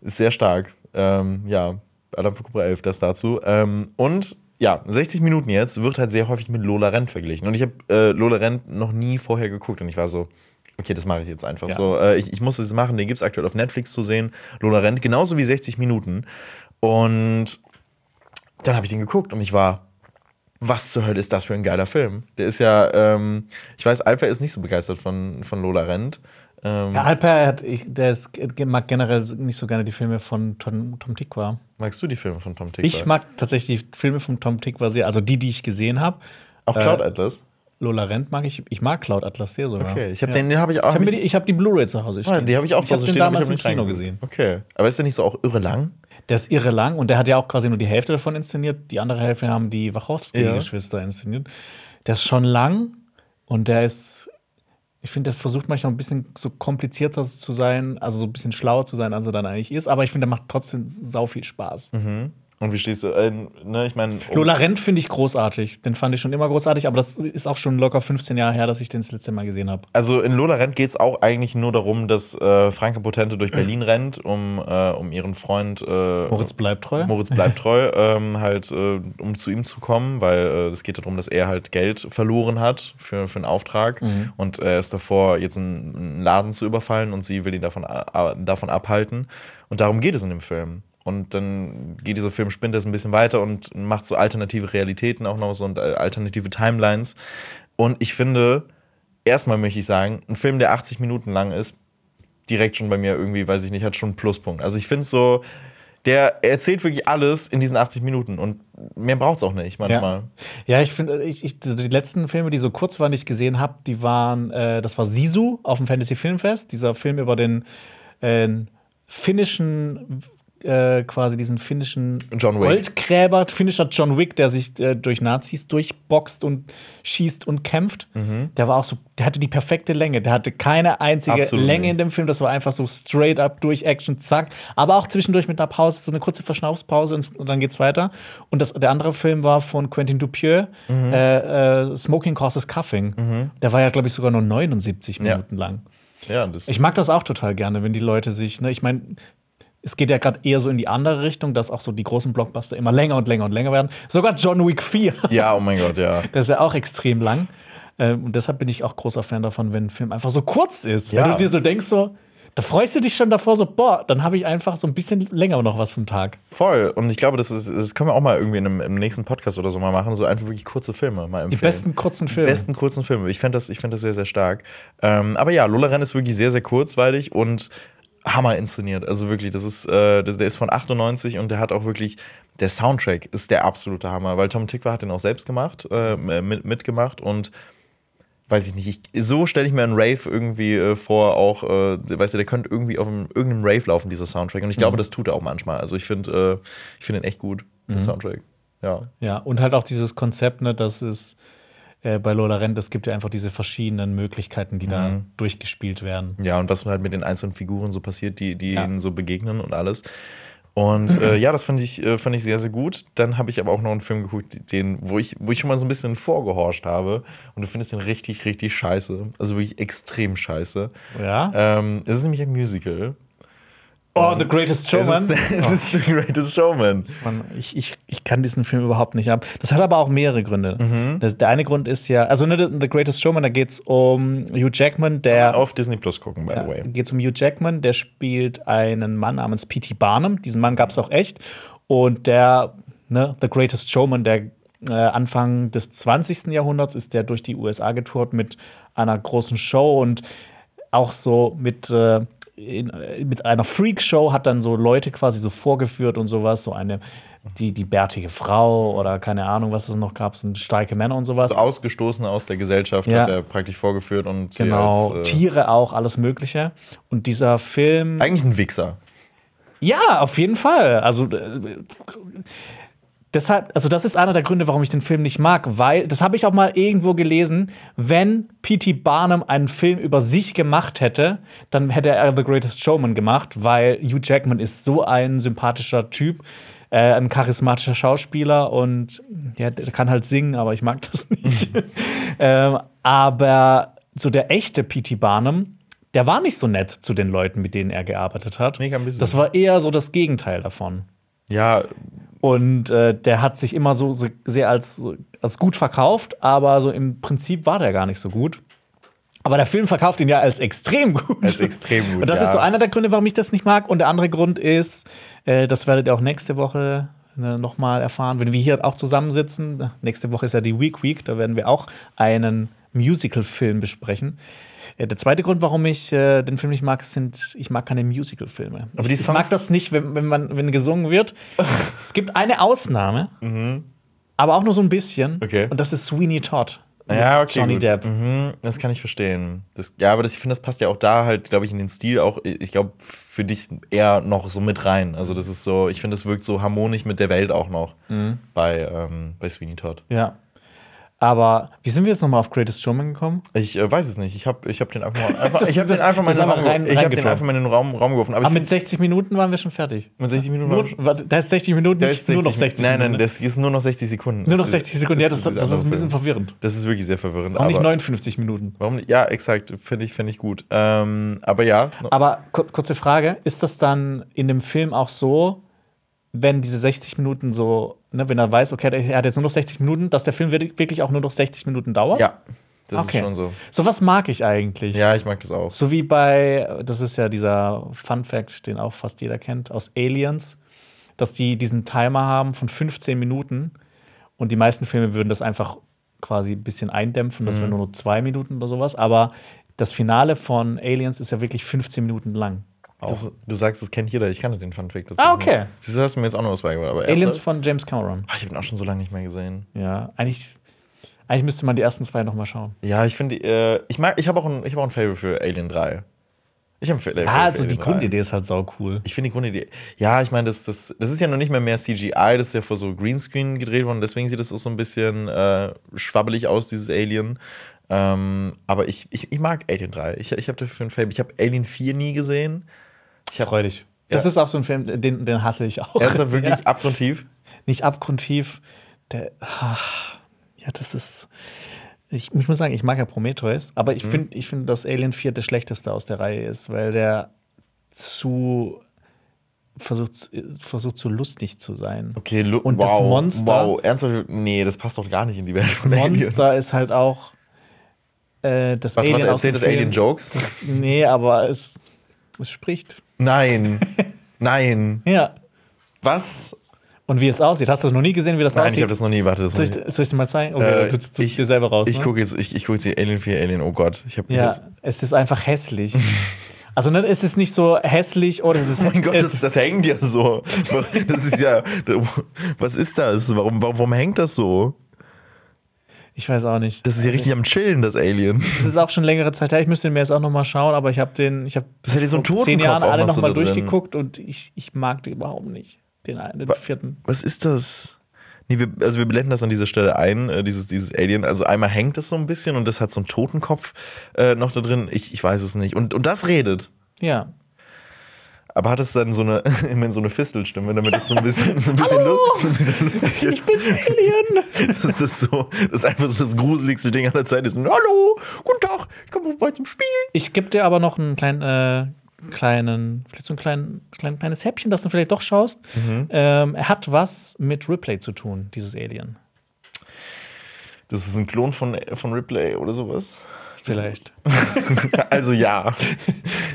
ist sehr stark. Ähm, ja, Alarm für Cobra 11, das dazu. Ähm, und ja, 60 Minuten jetzt wird halt sehr häufig mit Lola Rent verglichen. Und ich habe äh, Lola Rent noch nie vorher geguckt und ich war so, okay, das mache ich jetzt einfach Ja. so. Äh, ich, ich muss es machen, den gibt es aktuell auf Netflix zu sehen. Lola Rent, genauso wie 60 Minuten. Und dann habe ich den geguckt und ich war, was zur Hölle ist das für ein geiler Film? Der ist ja, ähm, ich weiß, Alpha ist nicht so begeistert von, von Lola Rent. Ähm, Ja, Alper hat, ich, der ist, mag generell nicht so gerne die Filme von Tom, Tom Tikwa. Magst du die Filme von Tom Tickwer? Ich mag tatsächlich die Filme von Tom Tikwa sehr, also die, die ich gesehen habe. Auch Cloud äh, Atlas? Lola Rent mag ich. Ich mag Cloud Atlas sehr sogar. Okay, ich habe ja. den, den habe ich auch. Ich habe die, ich hab die Blu-ray zu Hause Ah, die habe ich auch ich zu Hause stehen, aber ich damals im Kino gesehen. Okay, aber ist der nicht so auch irre lang? Der ist irre lang und der hat ja auch quasi nur die Hälfte davon inszeniert. Die andere Hälfte haben die Ja. Wachowski-Geschwister inszeniert. Der ist schon lang und der ist, ich finde, der versucht manchmal ein bisschen so komplizierter zu sein, also so ein bisschen schlauer zu sein, als er dann eigentlich ist. Aber ich finde, der macht trotzdem sau viel Spaß. Und wie stehst du? Äh, ne, ich meine, um- Lola Rent finde ich großartig. Den fand ich schon immer großartig, aber das ist auch schon locker 15 Jahre her, dass ich den das letzte Mal gesehen habe. Also in Lola Rent geht es auch eigentlich nur darum, dass äh, Franke Potente durch Berlin rennt, um, äh, um ihren Freund äh, Moritz bleibt treu. Moritz bleibt treu, ähm, halt, äh, um zu ihm zu kommen, weil äh, es geht darum, dass er halt Geld verloren hat für, für einen Auftrag und er ist davor, jetzt einen, Laden zu überfallen und sie will ihn davon, davon abhalten. Und darum geht es in dem Film. Und dann geht dieser Film, spinnt das ein bisschen weiter und macht so alternative Realitäten auch noch so und äh, alternative Timelines. Und ich finde, erstmal möchte ich sagen, ein Film, der 80 Minuten lang ist, direkt schon bei mir irgendwie, weiß ich nicht, hat schon einen Pluspunkt. Also ich finde so, der erzählt wirklich alles in diesen 80 Minuten und mehr braucht es auch nicht manchmal. Ja, ich finde, ich, ich, also die letzten Filme, die so kurz waren, die ich gesehen habe, die waren, äh, das war Sisu auf dem Fantasy Filmfest, dieser Film über den äh, finnischen, äh, quasi diesen finnischen John Wick. Goldgräber, finnischer John Wick, der sich äh, durch Nazis durchboxt und schießt und kämpft. Mhm. Der war auch so, der hatte die perfekte Länge, der hatte keine einzige Absolut Länge in dem Film, das war einfach so straight up durch Action, zack. Aber auch zwischendurch mit einer Pause, so eine kurze Verschnaufspause und, dann geht's weiter. Und das, der andere Film war von Quentin Dupieux, Mhm. äh, äh, Smoking Causes Cuffing. Der war ja, glaube ich, sogar nur 79 Ja. Minuten lang. Ja, Ich mag das auch total gerne, wenn die Leute sich, ne, ich meine, es geht ja gerade eher so in die andere Richtung, dass auch so die großen Blockbuster immer länger und länger und länger werden. Sogar John Wick 4. ja, oh mein Gott, ja. Das ist ja auch extrem lang. Ähm, und deshalb bin ich auch großer Fan davon, wenn ein Film einfach so kurz ist. Ja. Weil du dir so denkst, so, Da freust du dich schon davor, so, boah, dann habe ich einfach so ein bisschen länger noch was vom Tag. Voll. Und ich glaube, das, ist, das können wir auch mal irgendwie in einem, im nächsten Podcast oder so mal machen. So einfach wirklich kurze Filme mal empfehlen. Die besten kurzen Filme. Die besten kurzen Filme. Ich fände das, ich fänd das sehr, sehr stark. Ähm, aber ja, Lola Renn ist wirklich sehr, sehr kurzweilig und Hammer inszeniert. Also wirklich, das ist, äh, das, der ist von 98 und der hat auch wirklich, der Soundtrack ist der absolute Hammer, weil Tom Tickwer hat den auch selbst gemacht, äh, mit, mitgemacht und weiß ich nicht, ich, so stelle ich mir einen Rave irgendwie äh, vor, auch, äh, weißt du, der könnte irgendwie auf einem, irgendeinem Rave laufen, dieser Soundtrack. Und ich glaube, Mhm. das tut er auch manchmal. Also ich finde äh, ich find den echt gut, den Soundtrack. Ja. Ja, und halt auch dieses Konzept, ne, dass es äh, bei Lola Rent, es gibt ja einfach diese verschiedenen Möglichkeiten, die da durchgespielt werden. Ja, und was halt mit den einzelnen Figuren so passiert, die, die Ja. ihnen so begegnen und alles. Und äh, ja, das fand ich, äh, fand ich sehr, sehr gut. Dann habe ich aber auch noch einen Film geguckt, den, wo ich, wo ich schon mal so ein bisschen vorgehorcht habe. Und du findest den richtig, richtig scheiße. Also wirklich extrem scheiße. Ja? Ähm, es ist nämlich ein Musical. Oh, The Greatest Showman. Es ist, es ist The Greatest Showman. Mann, ich, ich, ich kann diesen Film überhaupt nicht ab. Das hat aber auch mehrere Gründe. Mhm. Der, der eine Grund ist ja, also ne, The Greatest Showman, da geht es um Hugh Jackman, der. Auf Disney Plus gucken, by the way. geht es um Hugh Jackman, der spielt einen Mann namens P.T. Barnum. Diesen Mann gab es auch echt. Und der, ne, The Greatest Showman, der äh, Anfang des 20. Jahrhunderts ist der durch die USA getourt mit einer großen Show und auch so mit, äh, in, äh, mit einer Freakshow hat dann so Leute quasi so vorgeführt und sowas, so eine, die, die bärtige Frau oder keine Ahnung, was es noch gab, so starke Männer und sowas. Also Ausgestoßene aus der Gesellschaft Ja. hat er praktisch vorgeführt und Genau, als, äh, Tiere auch, alles Mögliche. Und dieser Film. eigentlich ein Wichser. Ja, auf jeden Fall. Also äh, deshalb, also das ist einer der Gründe, warum ich den Film nicht mag, weil das habe ich auch mal irgendwo gelesen. Wenn P.T. Barnum einen Film über sich gemacht hätte, dann hätte er The Greatest Showman gemacht, weil Hugh Jackman ist so ein sympathischer Typ. Äh, ein charismatischer Schauspieler und ja, der kann halt singen, aber ich mag das nicht. ähm, aber so der echte P.T. Barnum, der war nicht so nett zu den Leuten, mit denen er gearbeitet hat. Nee, kein bisschen. Das war eher so das Gegenteil davon. Ja, Und äh, der hat sich immer so sehr als, als gut verkauft, aber so im Prinzip war der gar nicht so gut. Aber der Film verkauft ihn ja als extrem gut. Als extrem gut, Und das ja. ist so einer der Gründe, warum ich das nicht mag. Und der andere Grund ist, äh, das werdet ihr auch nächste Woche äh, nochmal erfahren, wenn wir hier auch zusammensitzen. Nächste Woche ist ja die Week Week, da werden wir auch einen Musical-Film besprechen. Äh, Der zweite Grund, warum ich äh, den Film nicht mag, sind, ich mag keine Musical-Filme. Aber die ich, ich mag Songs- das nicht, wenn, wenn, man, wenn gesungen wird. es gibt eine Ausnahme, aber auch nur so ein bisschen. Mhm. Okay. Und das ist Sweeney Todd. Ja, okay. Johnny gut. Depp. Mhm, das kann ich verstehen. Das, ja, aber das, ich finde, das passt ja auch da halt, glaube ich, in den Stil auch, ich glaube, für dich eher noch so mit rein. Also, das ist so, ich finde, das wirkt so harmonisch mit der Welt auch noch Mhm. bei, ähm, bei Sweeney Todd. Ja. Aber wie sind wir jetzt nochmal auf Greatest Showman gekommen? Ich äh, weiß es nicht. Ich habe ich hab den einfach mal, einfach, Das- ich hab den das- einfach mal in das den Raum, rein- ich hab den einfach mal in den Raum, Raum geworfen. Aber Aber ich mit find, 60 Minuten waren wir schon fertig. mit 60 Minuten Nur, da ist 60 Minuten, nicht ist nur noch 60 Nein, nein, Minuten. das ist nur noch 60 Sekunden. nur noch Das 60 Sekunden. Ja, das, ist das, dieser ist ein bisschen verwirrend. Das ist wirklich sehr verwirrend. Auch nicht aber- 59 Minuten. Warum nicht? Ja, exakt. Finde ich, find ich gut. Ähm, aber ja, Aber kur kurze Frage: Ist das dann in dem Film auch so, wenn diese 60 Minuten so, ne, wenn er weiß, okay, er hat jetzt nur noch 60 Minuten, dass der Film wirklich auch nur noch 60 Minuten dauert? ja, das okay. ist schon so. So was mag ich eigentlich. Ja, ich mag das auch. So wie bei, das ist ja dieser Fun Fact, den auch fast jeder kennt, aus Aliens, dass die diesen Timer haben von 15 Minuten und die meisten Filme würden das einfach quasi ein bisschen eindämpfen, Mhm. das wäre nur noch zwei Minuten oder sowas, aber das Finale von Aliens ist ja wirklich 15 Minuten lang. Auch. Das, du sagst, das kennt jeder. Ich kannte den Fun Fact dazu. Ah, okay. Siehst du, hast du mir jetzt auch noch was beigebracht. Aber Aliens von James Cameron. Ah, ich habe ihn auch schon so lange nicht mehr gesehen. Ja, eigentlich, eigentlich müsste man die ersten zwei noch mal schauen. Ja, ich finde, äh, ich mag, ich habe auch, ein, ich hab auch ein Fable für Alien 3. Ich Fable Ah, also die Alien 3. Grundidee ist halt sau cool. Ich finde die Grundidee. Ja, ich meine, das, das, das ist ja noch nicht mehr mehr CGI, das ist ja vor so Greenscreen gedreht worden, deswegen sieht das auch so ein bisschen äh, schwabbelig aus, dieses Alien. Ähm, aber ich, ich, ich mag Alien 3. Ich, ich habe dafür ein Fable. Ich habe Alien 4 nie gesehen. Ich hab, Freu dich. Das Ja. ist auch so ein Film, den, den hasse ich auch. Ernsthaft wirklich Ja. abgrundtief. nicht abgrundtief. Der, ah, ja, das ist. Ich, ich muss sagen, ich mag ja Prometheus, aber Mhm. ich finde, ich find, dass Alien 4 der schlechteste aus der Reihe ist, weil der zu versucht, versucht zu lustig zu sein. Okay, lu- Und wow, das Monster- Wow, ernsthaft? Nee, das passt doch gar nicht in die Welt. Das Monster ist halt auch äh, das Warte, Alien warte, aus dem erzählt das Film. Alien Jokes? Das, nee, aber es Es spricht. Nein. Nein. Ja. Was? Und wie es aussieht. Hast du das noch nie gesehen, wie das Nein, aussieht? ich habe das noch nie. Warte, das soll, ich, soll ich dir mal zeigen? Okay, Äh, du tust ich- dir selber raus. Ich ne? gucke jetzt, ich, ich gucke jetzt hier Alien 4 Alien. Oh Gott, ich habe Ja, jetzt. es ist einfach hässlich. Also ne, es ist nicht so hässlich oder es ist. Oh mein Gott, das, das hängt ja so. Das ist ja. Was ist das? Warum, warum, warum hängt das so? Ich weiß auch nicht. Das ist ja richtig am Chillen, das Alien. Es ist auch schon längere Zeit her. Ich müsste mir jetzt auch noch mal schauen, aber ich habe den, ich habe Das hat ja so einen vor zehn Totenkopf Jahren alle noch noch durchgeguckt und ich, ich mag die überhaupt nicht. Den, einen, den vierten. Was ist das? Nee, wir, also wir blenden das an dieser Stelle ein, äh, dieses, dieses Alien. Also einmal hängt das so ein bisschen und das hat so einen Totenkopf äh, noch da drin. Ich, ich weiß es nicht. Und, und das redet. Ja. Aber hat es dann so eine, immerhin so eine Fistelstimme, damit es so ein bisschen, so ein bisschen, lu so ein bisschen lustig ist? Ich bin's Alien! Das ist so, das ist einfach so das gruseligste Ding aller Zeit. Ist, Hallo, guten Tag, ich komme vorbei zum Spiel. Ich gebe dir aber noch einen kleinen, äh, kleinen, vielleicht so ein klein, klein, kleines Häppchen, das du vielleicht doch schaust. Mhm. Ähm, er hat was mit Ripley zu tun, dieses Alien. Das ist ein Klon von, von Ripley oder sowas. Vielleicht. Also ja.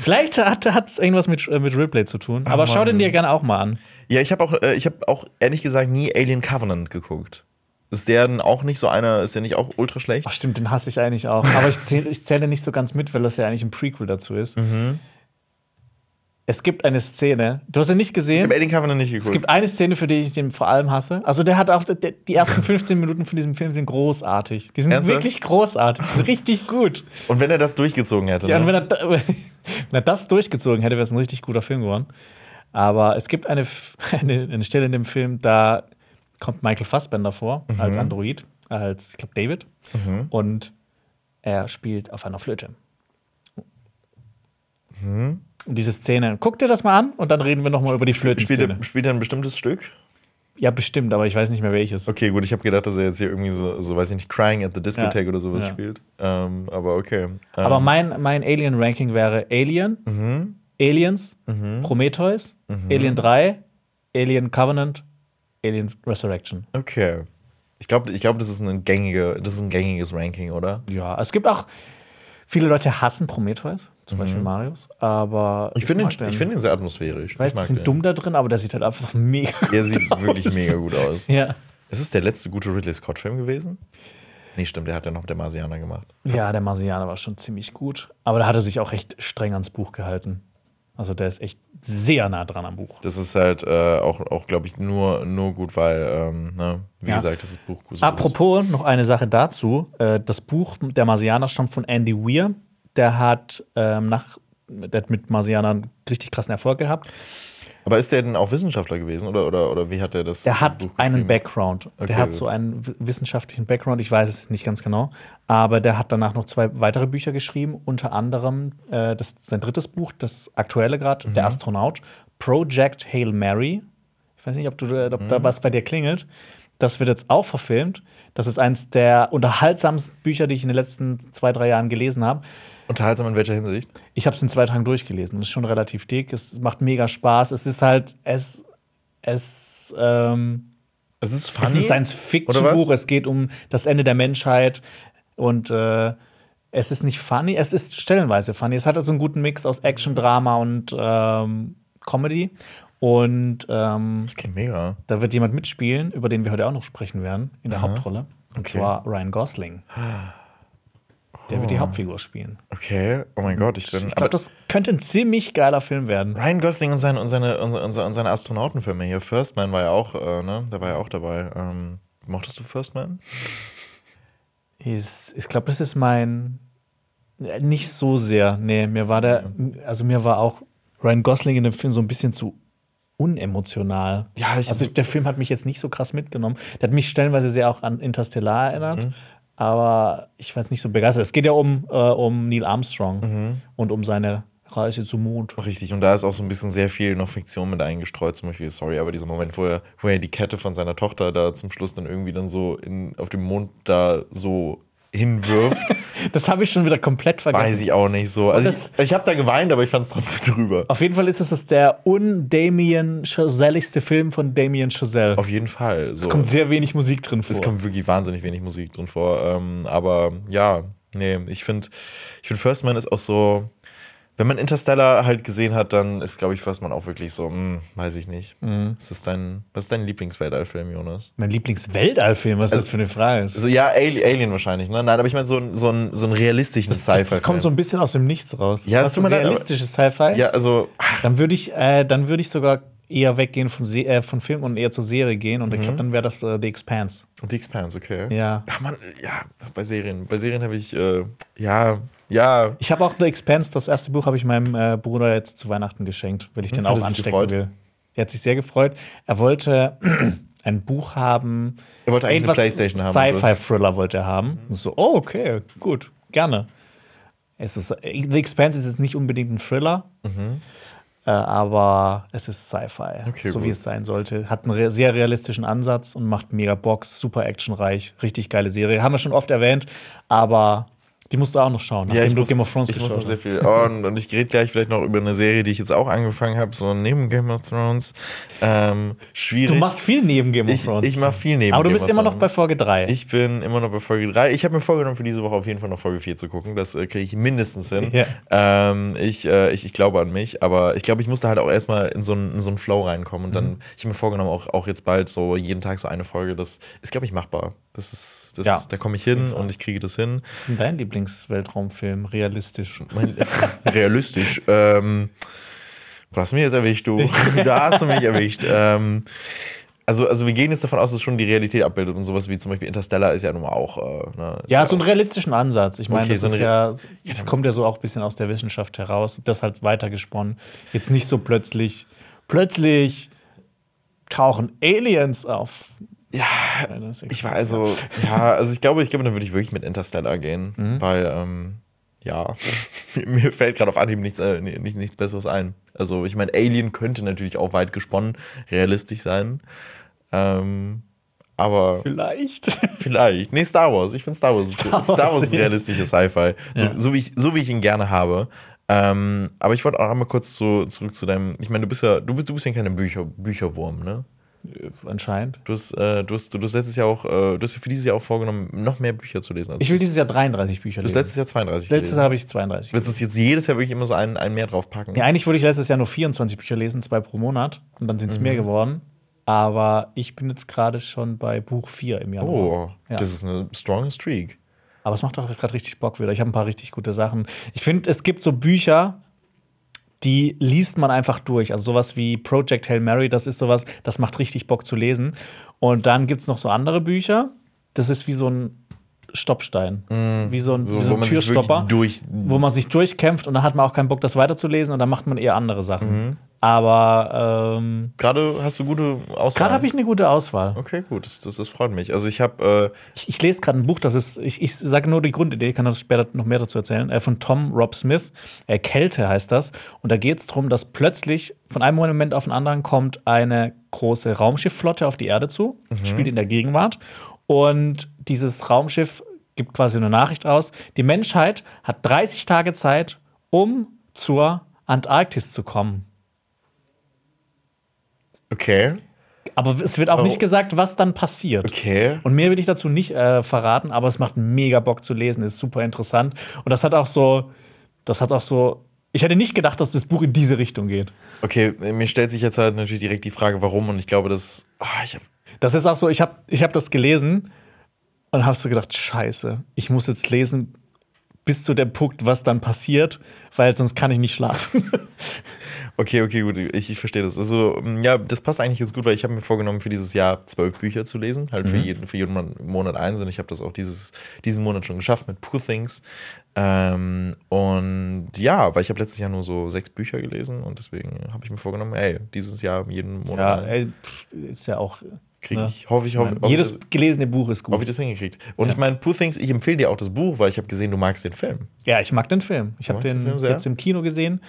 Vielleicht hat es irgendwas mit, äh, mit Ripley zu tun. Aber schau den dir gerne auch mal an. Ja, ich habe auch, äh, ich habe auch ehrlich gesagt nie Alien Covenant geguckt. Ist der denn auch nicht so einer, ist der nicht auch ultra schlecht? Ach stimmt, den hasse ich eigentlich auch. Aber ich zähle ich zähle nicht so ganz mit, weil das ja eigentlich ein Prequel dazu ist. Mhm. Es gibt eine Szene, du hast ihn nicht Ich gesehen. habe Alien Covenant nicht Es geguckt. gibt eine Szene, für die ich den vor allem hasse. Also der hat auch die ersten 15 Minuten von diesem Film sind großartig. Die sind Ernsthaft? wirklich großartig, sind richtig gut. Und wenn er das durchgezogen hätte, Ja, und ne? wenn er, wenn er das durchgezogen hätte, wäre es ein richtig guter Film geworden. Aber es gibt eine, eine, eine Stelle in dem Film, da kommt Michael Fassbender vor als Android, als, ich glaube, David. Und er spielt auf einer Flöte. Und diese Szene, guck dir das mal an und dann reden wir noch mal über die spielt, Flötenszene. er, spielt er ein bestimmtes Stück? Ja, bestimmt, aber ich weiß nicht mehr welches. Okay, gut, ich habe gedacht, dass er jetzt hier irgendwie so, so weiß ich nicht, Crying at the Discotheque Ja. oder sowas Ja. spielt. Ähm, aber okay. Ähm, Aber mein, mein Alien-Ranking wäre Alien, Mhm. Aliens, Prometheus, Alien 3, Alien Covenant, Alien Resurrection. okay. Ich glaube, ich glaub, das, ist ein gängige, das ist ein gängiges Ranking, oder? Ja, es gibt auch viele Leute hassen Prometheus, zum Beispiel Marius, aber Mhm. Ich finde ich find ihn sehr atmosphärisch. ich weiß, die mag sind den. dumm da drin, aber der sieht halt einfach mega gut Er sieht aus. wirklich mega gut aus. Ja. Ist es der letzte gute Ridley Scott-Film gewesen? Nee, stimmt, der hat ja noch der Marsianer gemacht. ja, der Marsianer war schon ziemlich gut, aber da hat er sich auch recht streng ans Buch gehalten. Also der ist echt sehr nah dran am Buch. Das ist halt äh, auch, auch glaube ich, nur, nur gut, weil, ähm, ne, wie Ja. gesagt, das ist Buch gut. Apropos, noch eine Sache dazu. Äh, Das Buch Der Marsianer stammt von Andy Weir. Der hat ähm, nach der hat mit Marsianern richtig krassen Erfolg gehabt. Aber ist der denn auch Wissenschaftler gewesen oder, oder, oder wie hat er das? Der hat Buch einen? Background. Okay, der hat so einen wissenschaftlichen Background. Ich weiß es nicht ganz genau. Aber der hat danach noch zwei weitere Bücher geschrieben. Unter anderem äh, das, sein drittes Buch, das aktuelle gerade, Mhm. Der Astronaut. Project Hail Mary. Ich weiß nicht, ob, du, ob Mhm. da was bei dir klingelt. Das wird jetzt auch verfilmt. Das ist eins der unterhaltsamsten Bücher, die ich in den letzten zwei, drei Jahren gelesen habe. Unterhaltsam in welcher Hinsicht? Ich habe es in zwei Tagen durchgelesen. Das ist schon relativ dick. Es macht mega Spaß. Es ist halt, es, es, ähm, Es ist es ist funny. ein Science-Fiction-Buch. Es geht um das Ende der Menschheit. Und äh, es ist nicht funny. Es ist stellenweise funny. Es hat also einen guten Mix aus Action, Drama und ähm, Comedy. Und ähm, Das klingt mega. da wird jemand mitspielen, über den wir heute auch noch sprechen werden, in der Hauptrolle. Und Okay. zwar Ryan Gosling. Der wird die Hauptfigur spielen. Okay, oh mein Gott, ich bin. Ich glaube, das könnte ein ziemlich geiler Film werden. Ryan Gosling und seine, und seine, und seine, und seine Astronautenfilme hier. First Man war ja auch, äh, ne? Der war ja auch dabei. Ähm, mochtest du First Man? Ist, ich glaube, das ist mein. äh, Nicht so sehr. Nee, mir war der. Also, mir war auch Ryan Gosling in dem Film so ein bisschen zu unemotional. Ja, ich- also, der Film hat mich jetzt nicht so krass mitgenommen. Der hat mich stellenweise sehr auch an Interstellar erinnert. Mhm. Aber ich war jetzt nicht so begeistert. Es geht ja um, äh, um Neil Armstrong Mhm. und um seine Reise zum Mond. Richtig, und da ist auch so ein bisschen sehr viel noch Fiktion mit eingestreut. Zum Beispiel, sorry, aber dieser Moment, wo er, wo er die Kette von seiner Tochter da zum Schluss dann irgendwie dann so in, auf dem Mond da so hinwirft, Das habe ich schon wieder komplett vergessen. weiß ich auch nicht so. Also ich, ich habe da geweint, aber ich fand es trotzdem drüber. Auf jeden Fall ist es das der un-Damien Chazelligste Film von Damien Chazelle. Auf jeden Fall. So. Es kommt sehr wenig Musik drin vor. Es kommt wirklich wahnsinnig wenig Musik drin vor. Ähm, aber ja, nee, ich finde, ich find First Man ist auch so, Wenn man Interstellar halt gesehen hat, dann ist, glaube ich, was man auch wirklich so, hm, weiß ich nicht. Mhm. Was, ist dein, was ist dein Lieblingsweltallfilm, Jonas? Mein Lieblingsweltallfilm, was ist das für eine Frage? So, ja, Ali- Alien wahrscheinlich, ne? Nein, aber ich meine so, einen- so, einen- so einen realistischen Sci-Fi. das kommt so ein bisschen aus dem Nichts raus. Ja, Hast du mal ist- realistisches Sci-Fi? Ja, also, Dann würde ich, äh, dann würde ich sogar eher weggehen von, Se äh, von Film und eher zur Serie gehen. Und ich glaube, dann wäre das äh, The Expanse. The Expanse, okay. Ja. Ach man, ja, bei Serien. Bei Serien habe ich, äh, ja, ja. Ich habe auch The Expanse, das erste Buch, habe ich meinem äh, Bruder jetzt zu Weihnachten geschenkt, weil ich den Hat auch anstecken gefreut? will. Er hat sich sehr gefreut. Er wollte ein Buch haben. Er wollte eigentlich eine Playstation haben, Sci-Fi-Thriller wollte er haben. Und so, oh, okay, gut, gerne. Es ist, The Expanse ist jetzt nicht unbedingt ein Thriller, äh, aber es ist Sci-Fi, Okay, so gut. wie es sein sollte. Hat einen re sehr realistischen Ansatz und macht mega Box, super actionreich, richtig geile Serie. Haben wir schon oft erwähnt, aber die musst du auch noch schauen, ich du muss, Game of Thrones ich muss geschaut noch sehr viel. Oh, und, und ich rede gleich vielleicht noch über eine Serie, die ich jetzt auch angefangen habe, so neben Game of Thrones. Ähm, schwierig. Du machst viel neben Game of ich, Thrones. ich mache viel neben aber du Game bist of immer noch bei Folge 3. Ich bin immer noch bei Folge 3. Ich habe mir vorgenommen, für diese Woche auf jeden Fall noch Folge 4 zu gucken. Das äh, kriege ich mindestens hin. Ja. Ähm, ich, äh, ich, ich glaube an mich, aber ich glaube, ich musste halt auch erstmal in so einen in so Flow reinkommen. Und dann, Mhm. ich habe mir vorgenommen, auch, auch jetzt bald so jeden Tag so eine Folge. Das ist, glaube ich, machbar. Das ist, das, Ja, da komme ich hin und ich kriege das hin. Was ist denn dein Lieblingsweltraumfilm? Realistisch. Mein, realistisch. Ähm, du hast mich jetzt erwischt, du. da hast du mich erwischt. Ähm, also, also wir gehen jetzt davon aus, dass schon die Realität abbildet und sowas wie zum Beispiel Interstellar ist ja nun mal auch. Äh, ne, ist Ja, so einen realistischen Ansatz. Ich meine, Okay, das so ist ja, das kommt ja so auch ein bisschen aus der Wissenschaft heraus. Das halt weitergesponnen. Jetzt nicht so plötzlich, plötzlich tauchen Aliens auf. Ja, ich war also, ja, also ich glaube, ich glaube, dann würde ich wirklich mit Interstellar gehen, Mhm. weil, ähm, ja, mir fällt gerade auf Anhieb nichts, äh, nicht, nichts Besseres ein. Also ich meine, Alien könnte natürlich auch weit gesponnen realistisch sein, ähm, aber Vielleicht. vielleicht. Nee, Star Wars. Ich finde Star Wars. Star Wars, Star Wars ist realistisches Sci-Fi. So, Ja. so, wie ich, so wie ich ihn gerne habe. Ähm, aber ich wollte auch einmal kurz zu, zurück zu deinem. Ich meine, du bist ja, du bist, du bist ja ein kleiner Bücher, Bücherwurm, ne? Anscheinend. Du hast, äh, du, hast, du hast letztes Jahr auch, äh, du hast für dieses Jahr auch vorgenommen, noch mehr Bücher zu lesen. Also Ich will du dieses Jahr 33 Bücher hast lesen. letztes Jahr 32 Letztes. Jahr habe ich 32. Willst du jetzt jedes Jahr wirklich immer so einen, einen mehr draufpacken? Ja, eigentlich wollte ich letztes Jahr nur 24 Bücher lesen, zwei pro Monat. Und dann sind es Mhm. mehr geworden. Aber ich bin jetzt gerade schon bei Buch 4 im Januar. Oh, Ja. das ist eine strong Streak. Aber es macht auch gerade richtig Bock wieder. Ich habe ein paar richtig gute Sachen. Ich finde, es gibt so Bücher, die liest man einfach durch. Also sowas wie Project Hail Mary, das ist sowas, das macht richtig Bock zu lesen. Und dann gibt es noch so andere Bücher. Das ist wie so ein Stoppstein. Wie so ein, Mm. So, wie so ein Türstopper, durch- wo man sich durchkämpft und dann hat man auch keinen Bock, das weiterzulesen und dann macht man eher andere Sachen. Mhm. Aber ähm, Gerade hast du gute Auswahl. gerade habe ich eine gute Auswahl. Okay, gut, das, das, das freut mich. Also ich habe, äh, Ich, ich lese gerade ein Buch, das ist, ich, ich sage nur die Grundidee, kann das später noch mehr dazu erzählen, äh, von Tom Rob Smith. Äh, Kälte heißt das. Und da geht es darum, dass plötzlich von einem Moment auf den anderen kommt eine große Raumschiffflotte auf die Erde zu, spielt in der Gegenwart. Und dieses Raumschiff gibt quasi eine Nachricht aus. Die Menschheit hat 30 Tage Zeit, um zur Antarktis zu kommen. Okay, Aber es wird auch Oh. nicht gesagt, was dann passiert. okay. Und mehr will ich dazu nicht äh, verraten, aber es macht mega Bock zu lesen, ist super interessant. Und das hat auch so, das hat auch so, ich hätte nicht gedacht, dass das Buch in diese Richtung geht. Okay, mir stellt sich jetzt halt natürlich direkt die Frage, warum. Und ich glaube, dass, ah, ich habe Das ist auch so, ich habe ich hab das gelesen und habe so gedacht, scheiße, ich muss jetzt lesen bis zu dem Punkt, was dann passiert, weil sonst kann ich nicht schlafen. Okay, okay, gut, ich, ich verstehe das. Also, mm, ja, das passt eigentlich ganz gut, weil ich habe mir vorgenommen, für dieses Jahr zwölf Bücher zu lesen, halt für, jeden, für jeden Mon- Monat eins. Und ich habe das auch dieses, diesen Monat schon geschafft mit Poor Things. Ähm, und ja, weil ich habe letztes Jahr nur so sechs Bücher gelesen und deswegen habe ich mir vorgenommen, ey, dieses Jahr jeden ja, Monat ey, pff, ist ja auch. Kriege ich, hoffe ich, hoffe, hoffe, Jedes dass- gelesene Buch ist hoffe ich gut. das hingekriegt. Und ich meine, Poor Things, ich empfehle dir auch das Buch, weil ich habe gesehen, du magst den Film. Ja, ich mag den Film. Ich habe den den jetzt im Kino gesehen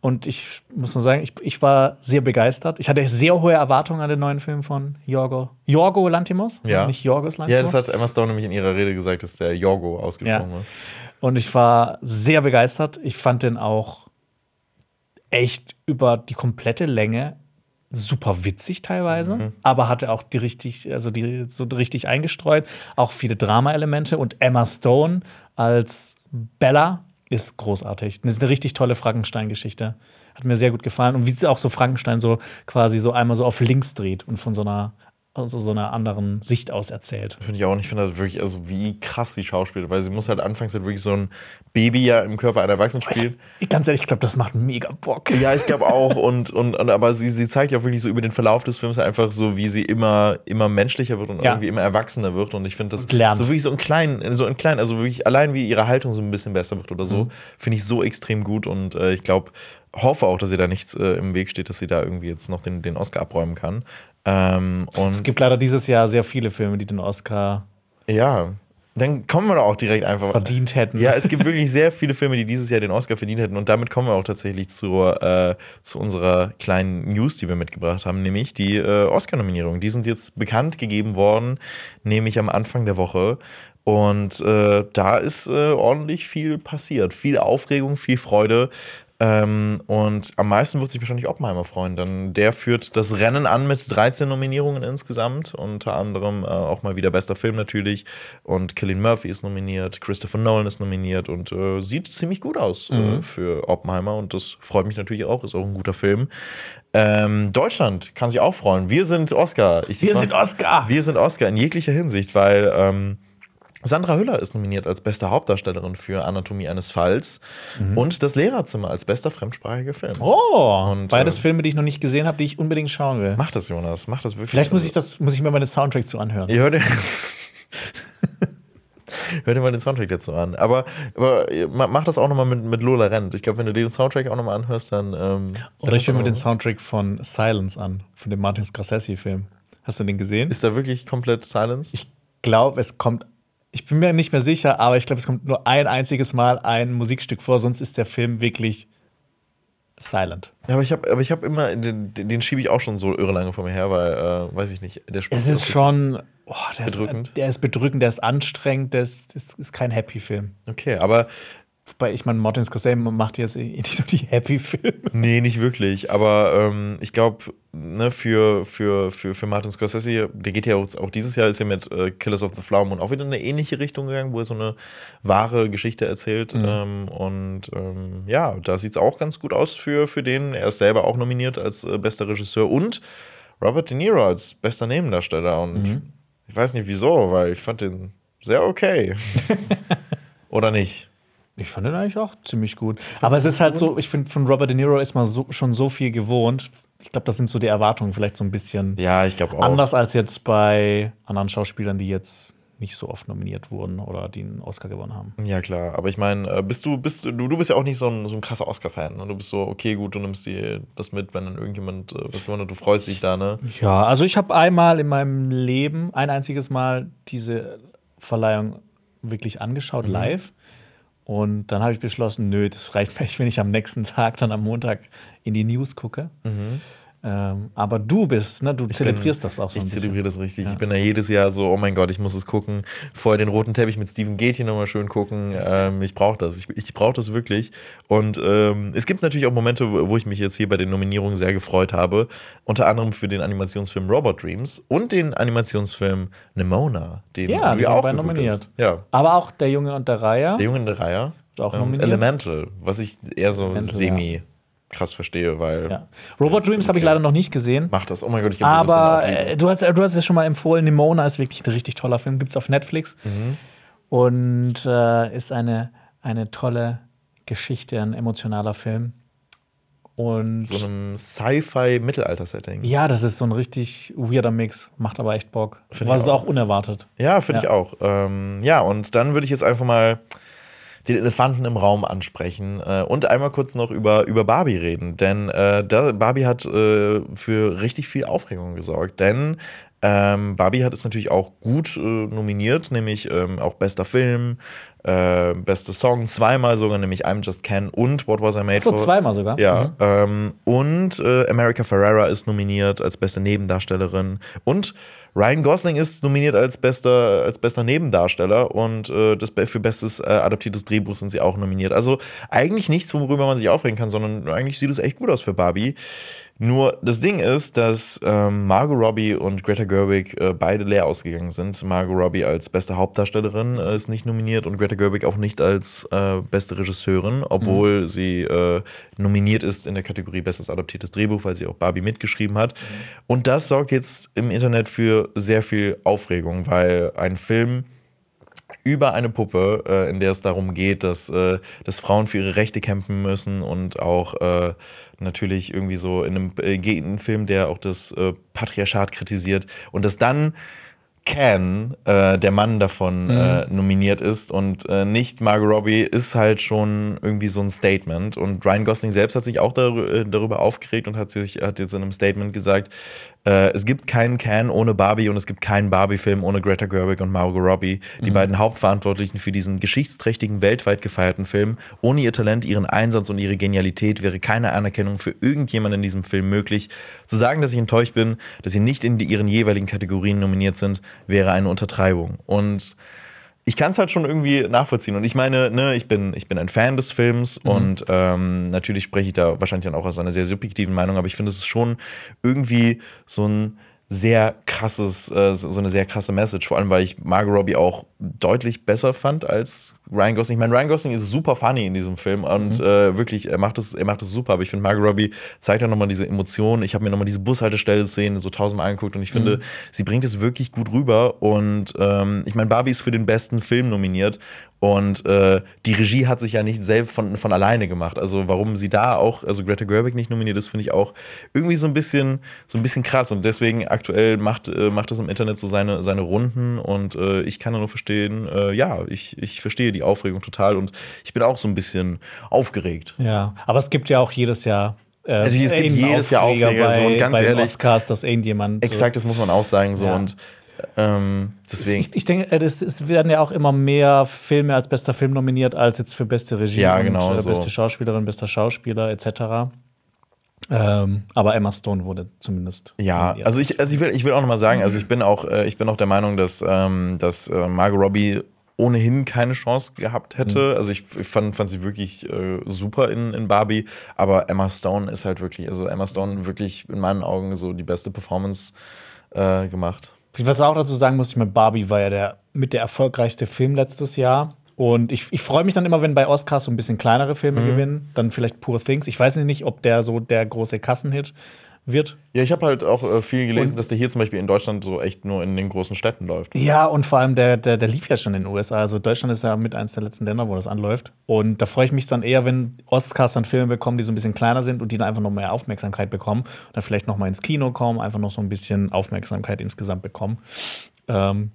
und ich muss nur sagen, ich, ich war sehr begeistert. Ich hatte sehr hohe Erwartungen an den neuen Film von Jorgo. Jorgo Lantimos? Ja. Nicht Jorgos Lantimos. Ja, das hat Emma Stone nämlich in ihrer Rede gesagt, dass der Jorgo ausgesprochen Ja. wird. Und ich war sehr begeistert. Ich fand den auch echt über die komplette Länge super witzig teilweise, Mhm. aber hatte auch die richtig, also die so richtig eingestreut, auch viele Drama-Elemente und Emma Stone als Bella ist großartig. Das ist eine richtig tolle Frankenstein-Geschichte. Hat mir sehr gut gefallen. Und wie sie auch so Frankenstein so quasi so einmal so auf links dreht und von so einer, also so einer anderen Sicht aus erzählt. Finde ich auch nicht. Ich finde das wirklich, also wie krass die Schauspielerin, weil sie muss halt anfangs halt wirklich so ein Baby ja im Körper einer Erwachsenen spielen. Ich, ganz ehrlich, ich glaube, das macht mega Bock. Ja, ich glaube auch. Und, und, und aber sie, sie zeigt ja auch wirklich so über den Verlauf des Films einfach so, wie sie immer, immer menschlicher wird und Ja. irgendwie immer erwachsener wird. Und ich finde das so wirklich so in klein, so in klein, also wirklich allein wie ihre Haltung so ein bisschen besser wird oder so, Mhm. finde ich so extrem gut. Und äh, ich glaube, hoffe auch, dass ihr da nichts äh, im Weg steht, dass sie da irgendwie jetzt noch den, den Oscar abräumen kann. Ähm, Es gibt leider dieses Jahr sehr viele Filme, die den Oscar ja, dann kommen wir doch auch direkt einfach. verdient hätten. Ja, es gibt wirklich sehr viele Filme, die dieses Jahr den Oscar verdient hätten. Und damit kommen wir auch tatsächlich zur, äh, zu unserer kleinen News, die wir mitgebracht haben, nämlich die äh, Oscar-Nominierungen. Die sind jetzt bekannt gegeben worden, nämlich am Anfang der Woche. Und äh, da ist äh, ordentlich viel passiert. Viel Aufregung, viel Freude. Ähm, und am meisten wird sich wahrscheinlich Oppenheimer freuen, denn der führt das Rennen an mit 13 Nominierungen insgesamt, unter anderem äh, auch mal wieder bester Film natürlich. Und Killian Murphy ist nominiert, Christopher Nolan ist nominiert und äh, sieht ziemlich gut aus äh, für Oppenheimer und das freut mich natürlich auch, ist auch ein guter Film. Ähm, Deutschland kann sich auch freuen. Wir sind Oscar. Ich, Wir sind Oscar! Wir sind Oscar in jeglicher Hinsicht, weil ähm, Sandra Hüller ist nominiert als beste Hauptdarstellerin für Anatomie eines Falls und das Lehrerzimmer als bester fremdsprachiger Film. Oh, Und, beides äh, Filme, die ich noch nicht gesehen habe, die ich unbedingt schauen will. Mach das, Jonas. Mach das wirklich. Vielleicht muss ich das, muss ich mir den Soundtrack zu anhören. Ihr hört, hört dir mal den Soundtrack dazu an. Aber, aber ma- mach das auch nochmal mit, mit Lola Rent. Ich glaube, wenn du den Soundtrack auch nochmal anhörst, dann. Ähm, Oder ich höre mir den Soundtrack von Silence an, von dem Martin Scorsese-Film. Hast du den gesehen? ist da wirklich komplett Silence? Ich glaube, es kommt. Ich bin mir nicht mehr sicher, aber ich glaube, es kommt nur ein einziges Mal ein Musikstück vor, sonst ist der Film wirklich silent. Ja, aber ich habe aber ich hab immer, den, den schiebe ich auch schon so irre lange vor mir her, weil, äh, weiß ich nicht, der spielt Es ist schon. Oh, der, Bedrückend? Ist, der ist bedrückend, der ist anstrengend, der ist, das ist kein Happy-Film. Okay, aber Wobei, ich meine, Martin Scorsese macht jetzt eh nicht so die Happy-Filme. Nee, nicht wirklich. Aber ähm, ich glaube, ne, für, für, für, für Martin Scorsese, der geht ja auch, auch dieses Jahr, ist ja mit äh, Killers of the Flower Moon auch wieder in eine ähnliche Richtung gegangen, wo er so eine wahre Geschichte erzählt. Ähm, und ähm, ja, da sieht es auch ganz gut aus für, für den. Er ist selber auch nominiert als äh, bester Regisseur und Robert De Niro als bester Nebendarsteller. Und ich weiß nicht wieso, weil ich fand den sehr okay. Oder nicht? Ich fand den eigentlich auch ziemlich gut. Aber es ist halt so, ich finde, von Robert De Niro ist man so, schon so viel gewohnt. Ich glaube, das sind so die Erwartungen vielleicht so ein bisschen Ja, ich auch. anders als jetzt bei anderen Schauspielern, die jetzt nicht so oft nominiert wurden oder die einen Oscar gewonnen haben. Ja, klar. Aber ich meine, äh, bist du, bist du, du bist ja auch nicht so ein, so ein krasser Oscar-Fan. Ne? Du bist so, okay, gut, du nimmst die, das mit, wenn dann irgendjemand äh, was gewonnen hat, du freust dich da, ne? Ja, also ich habe einmal in meinem Leben, ein einziges Mal, diese Verleihung wirklich angeschaut, live. Und dann habe ich beschlossen, nö, das reicht mir wenn ich am nächsten Tag, dann am Montag in die News gucke. Ähm, aber du bist, ne, du zelebrierst das auch so Ich zelebriere das richtig. Ich bin da jedes Jahr so, oh mein Gott, ich muss es gucken. Vorher den roten Teppich mit Steven Gate hier nochmal schön gucken. Ähm, ich brauche das. Ich, ich brauche das wirklich. Und ähm, es gibt natürlich auch Momente, wo ich mich jetzt hier bei den Nominierungen sehr gefreut habe. Unter anderem für den Animationsfilm Robot Dreams und den Animationsfilm Nemona, den Ja, du ja auch nominiert. hast. Ja. Aber auch der Junge und der Reiher. Der Junge in der Reihe. Auch Ähm, nominiert? Elemental, was ich eher so Elemental, semi krass verstehe, weil. Ja. Robot Dreams habe ich leider noch nicht gesehen. Macht das. Oh mein Gott, ich wir Aber äh, du, hast, du hast es schon mal empfohlen, Nimona ist wirklich ein richtig toller Film, gibt es auf Netflix. Mhm. Und äh, ist eine, eine tolle Geschichte, ein emotionaler Film. Und so einem Sci-Fi-Mittelalter-Setting. ja, das ist so ein richtig weirder Mix, macht aber echt Bock. War es auch unerwartet. Ja, finde Ja. ich auch. Ähm, ja, und dann würde ich jetzt einfach mal den Elefanten im Raum ansprechen äh, und einmal kurz noch über, über Barbie reden. Denn äh, Barbie hat äh, für richtig viel Aufregung gesorgt. Denn ähm, Barbie hat es natürlich auch gut äh, nominiert, nämlich ähm, auch bester Film, äh, beste Song, zweimal sogar, nämlich I'm Just Ken und What Was I Made So For. zweimal sogar. Ja, Mhm. ähm, und äh, America Ferrera ist nominiert als beste Nebendarstellerin und Ryan Gosling ist nominiert als bester, als bester Nebendarsteller und äh, das für bestes äh, adaptiertes Drehbuch sind sie auch nominiert. Also eigentlich nichts, worüber man sich aufregen kann, sondern eigentlich sieht es echt gut aus für Barbie. Nur das Ding ist, dass ähm, Margot Robbie und Greta Gerwig äh, beide leer ausgegangen sind. Margot Robbie als beste Hauptdarstellerin äh, ist nicht nominiert und Greta Gerwig auch nicht als äh, beste Regisseurin, obwohl mhm. sie äh, nominiert ist in der Kategorie Bestes adaptiertes Drehbuch, weil sie auch Barbie mitgeschrieben hat. Mhm. Und das sorgt jetzt im Internet für sehr viel Aufregung, weil ein Film über eine Puppe, äh, in der es darum geht, dass, äh, dass Frauen für ihre Rechte kämpfen müssen und auch äh, natürlich irgendwie so in einem, äh, in einem Film, der auch das äh, Patriarchat kritisiert und dass dann Can, äh, der Mann davon, mhm. äh, nominiert ist und nicht Margot Robbie, ist halt schon irgendwie so ein Statement. Und Ryan Gosling selbst hat sich auch dar darüber aufgeregt und hat, sich, hat jetzt in einem Statement gesagt, äh, es gibt keinen Can ohne Barbie und es gibt keinen Barbie-Film ohne Greta Gerwig und Margot Robbie, die mhm. beiden Hauptverantwortlichen für diesen geschichtsträchtigen, weltweit gefeierten Film. Ohne ihr Talent, ihren Einsatz und ihre Genialität wäre keine Anerkennung für irgendjemanden in diesem Film möglich. Zu sagen, dass ich enttäuscht bin, dass sie nicht in ihren jeweiligen Kategorien nominiert sind, wäre eine Untertreibung. Und ich kann es halt schon irgendwie nachvollziehen. Und ich meine, ne, ich bin, ich bin ein Fan des Films mhm. und ähm, natürlich spreche ich da wahrscheinlich dann auch aus einer sehr subjektiven Meinung, aber ich finde, es ist schon irgendwie so ein sehr krasses, äh, so eine sehr krasse Message, vor allem weil ich Margot Robbie auch deutlich besser fand als Ryan Gosling. Ich meine, Ryan Gosling ist super funny in diesem Film und mhm. äh, wirklich, er macht das, er macht das super, aber ich finde, Margot Robbie zeigt ja nochmal diese Emotionen. Ich habe mir nochmal diese Bushaltestelle-Szene so tausendmal angeguckt und ich finde, mhm. sie bringt es wirklich gut rüber und ähm, ich meine, Barbie ist für den besten Film nominiert und äh, die Regie hat sich ja nicht selbst von, von alleine gemacht. Also warum sie da auch, also Greta Gerwig nicht nominiert ist, finde ich auch irgendwie so ein bisschen, so ein bisschen krass. Und deswegen aktuell macht, äh, macht das im Internet so seine, seine Runden. Und äh, ich kann nur verstehen, äh, ja, ich, ich verstehe die Aufregung total und ich bin auch so ein bisschen aufgeregt. Ja, aber es gibt ja auch jedes Jahr äh, also es gibt jedes Jahr Aufreger bei, so und ganz bei ehrlich, Oscars, dass irgendjemand exakt, das muss man auch sagen so ja. und ähm, deswegen. Ich, ich denke, es werden ja auch immer mehr Filme als bester Film nominiert, als jetzt für beste Regie ja, genau und äh, beste Schauspielerin, bester Schauspieler etc. Ähm, aber Emma Stone wurde zumindest. Ja, also ich, also ich will, ich will auch nochmal sagen, also ich bin auch, äh, ich bin auch der Meinung, dass, ähm, dass äh, Margot Robbie ohnehin keine Chance gehabt hätte. Mhm. Also ich, ich, fand, fand sie wirklich äh, super in, in Barbie, aber Emma Stone ist halt wirklich, also Emma Stone wirklich in meinen Augen so die beste Performance äh, gemacht. Was auch dazu sagen muss, ich meine, Barbie war ja der mit der erfolgreichste Film letztes Jahr. Und ich, ich freue mich dann immer, wenn bei Oscars so ein bisschen kleinere Filme mhm. gewinnen. Dann vielleicht Poor Things. Ich weiß nicht, ob der so der große Kassenhit wird. Ja, ich habe halt auch äh, viel gelesen, und dass der hier zum Beispiel in Deutschland so echt nur in den großen Städten läuft. Ja, und vor allem der, der, der lief ja schon in den USA. Also Deutschland ist ja mit eines der letzten Länder, wo das anläuft. Und da freue ich mich dann eher, wenn Oscars dann Filme bekommen, die so ein bisschen kleiner sind und die dann einfach noch mehr Aufmerksamkeit bekommen. Und dann vielleicht noch mal ins Kino kommen, einfach noch so ein bisschen Aufmerksamkeit insgesamt bekommen. Ähm,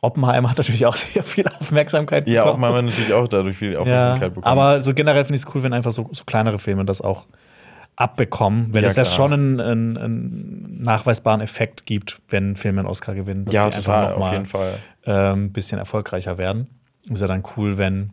Oppenheimer hat natürlich auch sehr viel Aufmerksamkeit bekommen. Ja, Oppenheimer hat natürlich auch dadurch viel Aufmerksamkeit ja, bekommen. Aber so generell finde ich es cool, wenn einfach so, so kleinere Filme das auch abbekommen, wenn ja, es ja schon einen, einen, einen, nachweisbaren Effekt gibt, wenn Filme einen Oscar gewinnen, dass ja, die total, einfach noch mal, auf jeden Fall ein ähm, bisschen erfolgreicher werden. Ist ja dann cool, wenn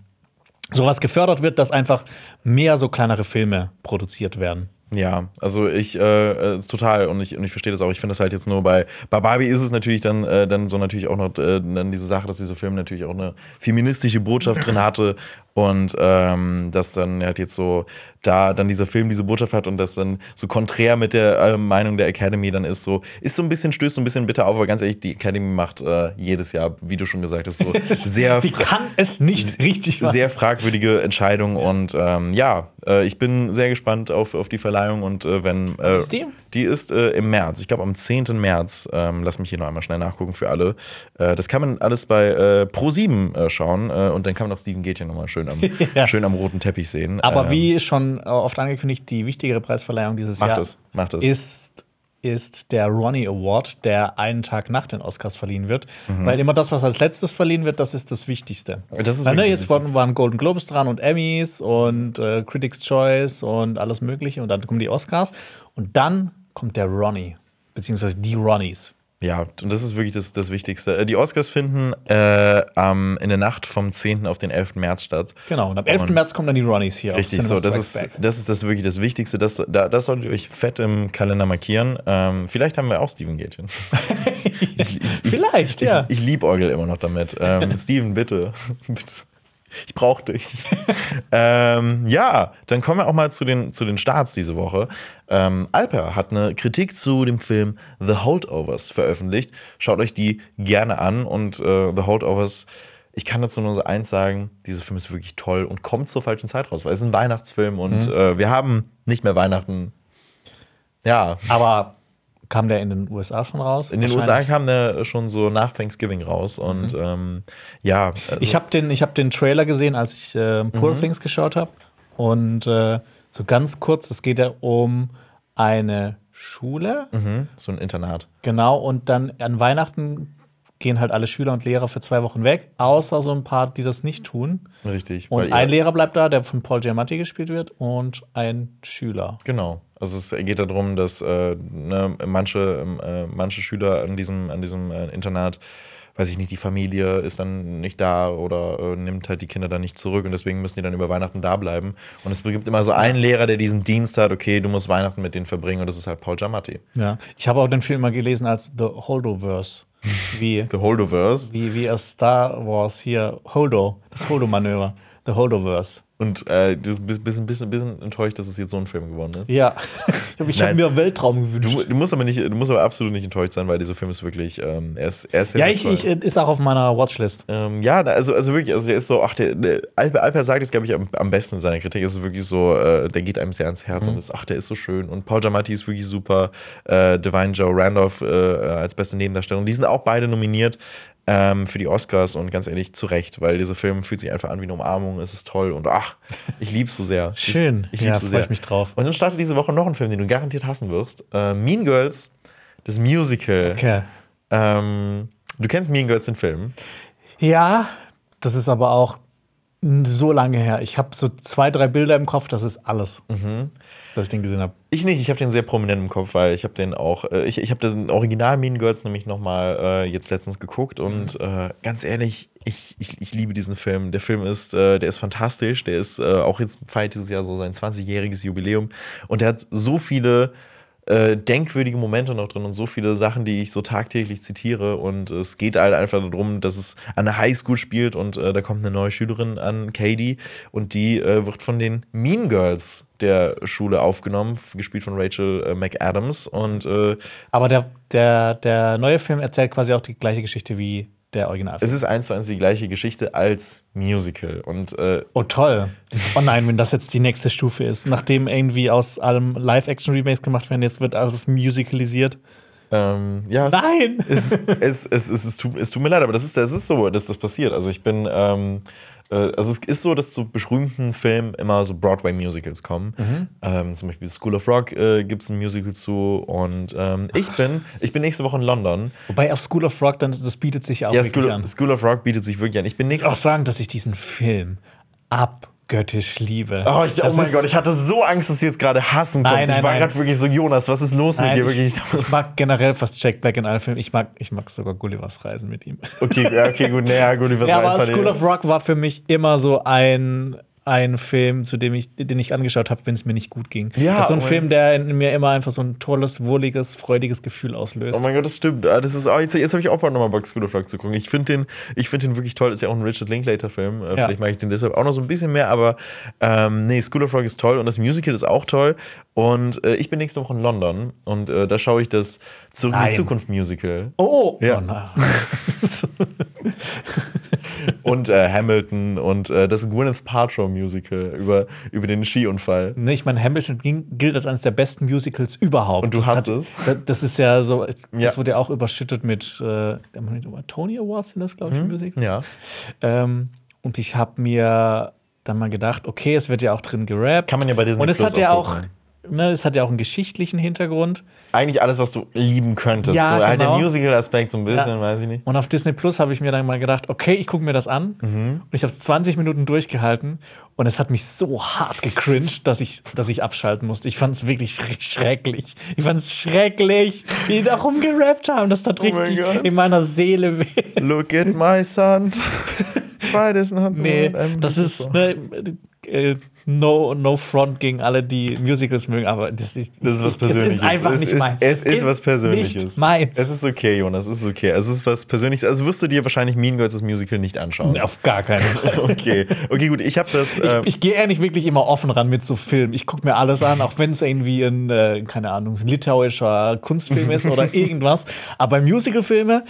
sowas gefördert wird, dass einfach mehr so kleinere Filme produziert werden. Ja, also ich äh, äh, total und ich, und ich verstehe das auch. Ich finde das halt jetzt nur bei, bei Barbie ist es natürlich dann, äh, dann so natürlich auch noch äh, dann diese Sache, dass dieser Film natürlich auch eine feministische Botschaft drin hatte und ähm, dass dann halt jetzt so da dann dieser Film diese Botschaft hat und das dann so konträr mit der äh, Meinung der Academy dann ist so ist so ein bisschen stößt so ein bisschen bitter auf, aber ganz ehrlich, die Academy macht äh, jedes Jahr, wie du schon gesagt hast, so sehr sie kann es nicht richtig machen. sehr fragwürdige Entscheidungen ja. und ähm, ja, ich bin sehr gespannt auf, auf die Verleihung und äh, wenn äh, ist die? die ist äh, im März, ich glaube am 10. März, ähm, lass mich hier noch einmal schnell nachgucken für alle. das kann man alles bei Pro 7 schauen und dann kann man auch Steven Gätchen nochmal schön schön am, ja. schön am roten Teppich sehen. Aber ähm, wie schon oft angekündigt, die wichtigere Preisverleihung dieses macht Jahr es, macht es. ist ist der Ronnie Award, der einen Tag nach den Oscars verliehen wird. Mhm. Weil immer das, was als letztes verliehen wird, das ist das Wichtigste. Das ist Weil, ne, jetzt waren, waren, Golden Globes dran und Emmys und äh, Critics' Choice und alles Mögliche. Und dann kommen die Oscars. Und dann kommt der Ronnie, beziehungsweise die Ronnies. Ja, und das ist wirklich das, das Wichtigste. Äh, die Oscars finden äh, ähm, in der Nacht vom 10. auf den 11. März statt. Genau, und am 11. Und März kommen dann die Ronnies hier. Richtig, so, das ist, das ist das wirklich das Wichtigste. Das, da, das solltet ihr euch fett im Kalender markieren. Ähm, vielleicht haben wir auch Steven Gätchen. vielleicht, ja. Ich, ich liebe Orgel immer noch damit. Ähm, Steven, bitte. bitte. Ich brauche dich. ähm, ja, dann kommen wir auch mal zu den, zu den Starts diese Woche. Ähm, Alper hat eine Kritik zu dem Film The Holdovers veröffentlicht. Schaut euch die gerne an und äh, The Holdovers. Ich kann dazu nur so eins sagen, dieser Film ist wirklich toll und kommt zur falschen Zeit raus, weil es ist ein Weihnachtsfilm und äh, wir haben nicht mehr Weihnachten. Ja, Aber kam der in den USA schon raus? in den USA kam der schon so nach Thanksgiving raus und ähm, ja. Also, Ich habe den, ich hab den Trailer gesehen, als ich äh, Poor Things geschaut habe. Und äh, so ganz kurz, es geht ja um eine Schule. mhm, so ein Internat. Genau, und dann an Weihnachten gehen halt alle Schüler und Lehrer für zwei Wochen weg, außer so ein paar, die das nicht tun. Richtig. Und ein Lehrer bleibt da, der von Paul Giamatti gespielt wird, und ein Schüler. Genau. Also es geht darum, dass äh, ne, manche, äh, manche Schüler an diesem, an diesem äh, Internat, weiß ich nicht, die Familie ist dann nicht da oder äh, nimmt halt die Kinder dann nicht zurück und deswegen müssen die dann über Weihnachten da bleiben. Und es gibt immer so einen Lehrer, der diesen Dienst hat, okay, du musst Weihnachten mit denen verbringen und das ist halt Paul Giamatti. Ja. Ich habe auch den Film mal gelesen als The Holdoverse. Wie, The Holdoverse. wie, wie aus Star Wars hier, Holdo, das Holdo-Manöver. The Holdoverse. Und äh, das ist ein bisschen, bisschen, bisschen enttäuscht, dass es jetzt so ein Film geworden ist. Ja, ich habe mir Weltraum gewünscht. Du, du musst aber nicht, du musst aber absolut nicht enttäuscht sein, weil dieser Film ist wirklich, ähm, er ist, er ist ja, ich, ich ist auch auf meiner Watchlist. Ähm, ja, also, also wirklich, also der ist so, ach, der, der Alper, Alper sagt es, glaube ich, am, am besten in seiner Kritik. Es ist wirklich so, äh, der geht einem sehr ans Herz und ist, ach, der ist so schön. Und Paul Giamatti ist wirklich super. Äh, Divine Joe Randolph äh, als beste Nebendarstellung. Die sind auch beide nominiert ähm, für die Oscars und ganz ehrlich, zu Recht, weil dieser Film fühlt sich einfach an wie eine Umarmung. Es ist toll und ach, ich lieb's so sehr. Schön. Ich, ich Ja, so freu sehr. ich mich drauf. Und dann startet diese Woche noch ein Film, den du garantiert hassen wirst. Äh, mean Girls, das Musical. Okay. Ähm, du kennst Mean Girls, den Film. Ja, das ist aber auch so lange her. Ich habe so zwei, drei Bilder im Kopf, das ist alles, dass ich den gesehen habe. Ich nicht, ich habe den sehr prominent im Kopf, weil ich habe den auch, äh, ich, ich habe das Original Mean Girls nämlich nochmal äh, jetzt letztens geguckt und äh, ganz ehrlich, ich, ich, ich liebe diesen Film. Der Film ist, äh, der ist fantastisch, der ist äh, auch jetzt feiert dieses Jahr so sein 20-jähriges Jubiläum und der hat so viele äh, denkwürdige Momente noch drin und so viele Sachen, die ich so tagtäglich zitiere. Und es geht halt einfach darum, dass es an der Highschool spielt und äh, da kommt eine neue Schülerin an, Katie, und die äh, wird von den Mean Girls der Schule aufgenommen, gespielt von Rachel äh, McAdams. Und äh, Aber der, der, der neue Film erzählt quasi auch die gleiche Geschichte wie der Originalfilm. es ist eins zu eins die gleiche Geschichte als Musical. Und äh, Oh, toll. Oh nein, wenn das jetzt die nächste Stufe ist. Nachdem irgendwie aus allem Live-Action-Remakes gemacht werden, jetzt wird alles musicalisiert. Ähm, ja, Nein! Es, es, es, es, es, tut, es tut mir leid, aber das ist, das ist so, dass das passiert. Also ich bin, ähm, äh, also es ist so, dass zu berühmten Filmen immer so Broadway-Musicals kommen. Ähm, zum Beispiel School of Rock äh, gibt es ein Musical zu und ähm, ich bin, ich bin nächste Woche in London. Wobei auf School of Rock, dann, das bietet sich auch Ja, wirklich School, an. School of Rock bietet sich wirklich an. Ich bin Ich nächste muss auch sagen, dass ich diesen Film abgöttisch liebe. Oh, ich, oh mein Gott, ich hatte so Angst, dass du jetzt gerade hassen kommst. Nein, ich nein, war nein. gerade wirklich so, Jonas, was ist los mit Nein, dir? ich, Wirklich. ich mag generell fast Jack Black in allen Filmen. Ich mag, ich mag sogar Gullivers Reisen mit ihm. Okay, okay, gut, naja, ja, weiß aber School dir. of Rock war für mich immer so ein, ein Film, zu dem ich, den ich angeschaut habe, wenn es mir nicht gut ging. Ja, das ist so ein oh Film, der in mir immer einfach so ein tolles, wohliges, freudiges Gefühl auslöst. Oh mein Gott, das stimmt. Ah, Das ist, oh, jetzt jetzt habe ich auch mal nochmal of Rock zu gucken. Ich finde den, ich find den wirklich toll. Ist ja auch ein Richard Linklater-Film. Äh, Ja. Vielleicht mag ich den deshalb auch noch so ein bisschen mehr, aber ähm, nee, School of Rock ist toll und das Musical ist auch toll. Und äh, ich bin nächste Woche in London und äh, da schaue ich das Zurück in Nein. die Zukunft Musical. oh, Ja. oh na. und äh, Hamilton und äh, das Gwyneth Paltrow Musical über, über den Skiunfall. Nee, ich meine, Hamilton gilt als eines der besten Musicals überhaupt. Und du das hast hat, es? Das, ist ja so, das Ja. wurde ja auch überschüttet mit äh, Tony Awards sind das, glaube ich, Musicals. Mhm. Ja. Ähm, und ich habe mir dann mal gedacht, okay, es wird ja auch drin gerappt. Kann man ja bei Disney Und es hat ja auch. Ne, es hat ja auch einen geschichtlichen Hintergrund. Eigentlich alles, was du lieben könntest. Ja, so, halt der genau. Musical-Aspekt so ein bisschen, Ja. weiß ich nicht. Und auf Disney Plus habe ich mir dann mal gedacht, okay, ich gucke mir das an. Mhm. Und ich habe es 20 Minuten durchgehalten. Und es hat mich so hart gecringed, dass ich, dass ich abschalten musste. Ich fand es wirklich schrecklich. Ich fand es schrecklich, wie die darum gerappt haben. Das tat Oh richtig in meiner Seele weh. Look at my son. Pride is not Nee, das ist, ne, äh, no, no front gegen alle, die Musicals mögen, aber das, ist- Das ist was Persönliches. Es ist einfach es nicht ist, meins. Es ist, was Persönliches. Nicht meins. Es ist okay, Jonas, es ist okay. Es ist was Persönliches. Also wirst du dir wahrscheinlich Mean Girls das Musical nicht anschauen. Auf gar keinen Fall. Okay, okay, gut. Ich habe das. ähm, Ich, ich gehe ehrlich wirklich immer offen ran mit so Filmen. Ich gucke mir alles an, auch wenn es irgendwie ein, äh, keine Ahnung, litauischer Kunstfilm ist oder irgendwas. Aber Musicalfilme,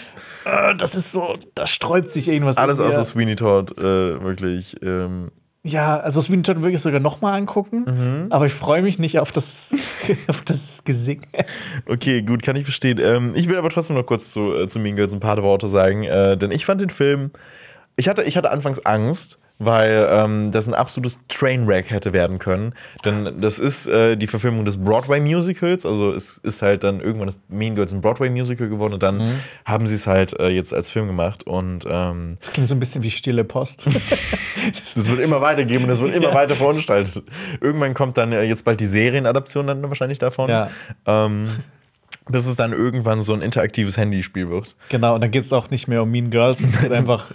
äh, das ist so, da sträubt sich irgendwas. alles außer Sweeney Todd, äh, wirklich. Ähm, Ja, also Sweeney Todd würde ich sogar noch mal angucken. Mhm. Aber ich freue mich nicht auf das, auf das Gesing. okay, gut, kann ich verstehen. Ähm, ich will aber trotzdem noch kurz zu, äh, zu Mean Girls ein paar Worte sagen, äh, denn ich fand den Film. Ich hatte, ich hatte anfangs Angst, weil ähm, das ein absolutes Trainwreck hätte werden können. Denn das ist äh, die Verfilmung des Broadway-Musicals. Also es ist halt dann irgendwann das Mean Girls ein Broadway-Musical geworden und dann Mhm. haben sie es halt äh, jetzt als Film gemacht. Und ähm, Das klingt so ein bisschen wie stille Post. das wird immer weitergeben und das wird immer weiter veranstaltet. Irgendwann kommt dann äh, jetzt bald die Serienadaption dann wahrscheinlich davon. Ja. Ähm, bis es dann irgendwann so ein interaktives Handyspiel wird. genau, und dann geht es auch nicht mehr um Mean Girls, es geht einfach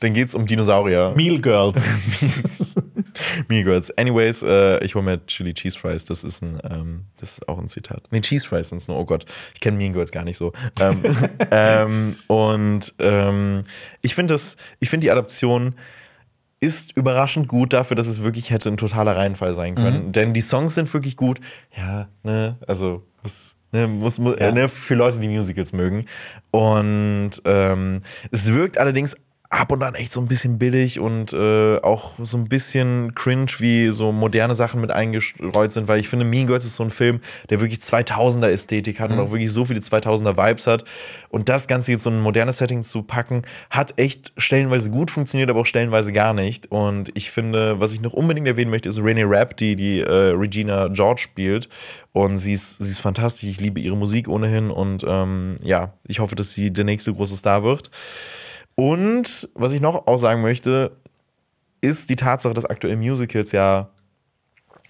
Dann geht es um Dinosaurier. Meal Girls. Mean Girls. Anyways, äh, ich hole mir Chili Cheese Fries. Das ist ein, ähm, das ist auch ein Zitat. Nee, Cheese Fries sind es nur. Oh Gott, ich kenne Mean Girls gar nicht so. Ähm, ähm, und ähm, ich finde das, ich finde die Adaption ist überraschend gut dafür, dass es wirklich hätte ein totaler Reinfall sein können. Denn die Songs sind wirklich gut. Ja, ne, also was, ne, muss, mu- Ja. ne, für Leute, die Musicals mögen. Und ähm, es wirkt allerdings ab und an echt so ein bisschen billig und äh, auch so ein bisschen cringe, wie so moderne Sachen mit eingestreut sind, weil ich finde, Mean Girls ist so ein Film, der wirklich 2000er Ästhetik hat und auch wirklich so viele 2000er Vibes hat. Und das Ganze jetzt so in ein modernes Setting zu packen, hat echt stellenweise gut funktioniert, aber auch stellenweise gar nicht. Und ich finde, was ich noch unbedingt erwähnen möchte, ist Renee Rapp, die die äh, Regina George spielt. Und sie ist, sie ist fantastisch. Ich liebe ihre Musik ohnehin. Und ähm, ja, ich hoffe, dass sie der nächste große Star wird. Und was ich noch auch sagen möchte, ist die Tatsache, dass aktuell Musicals ja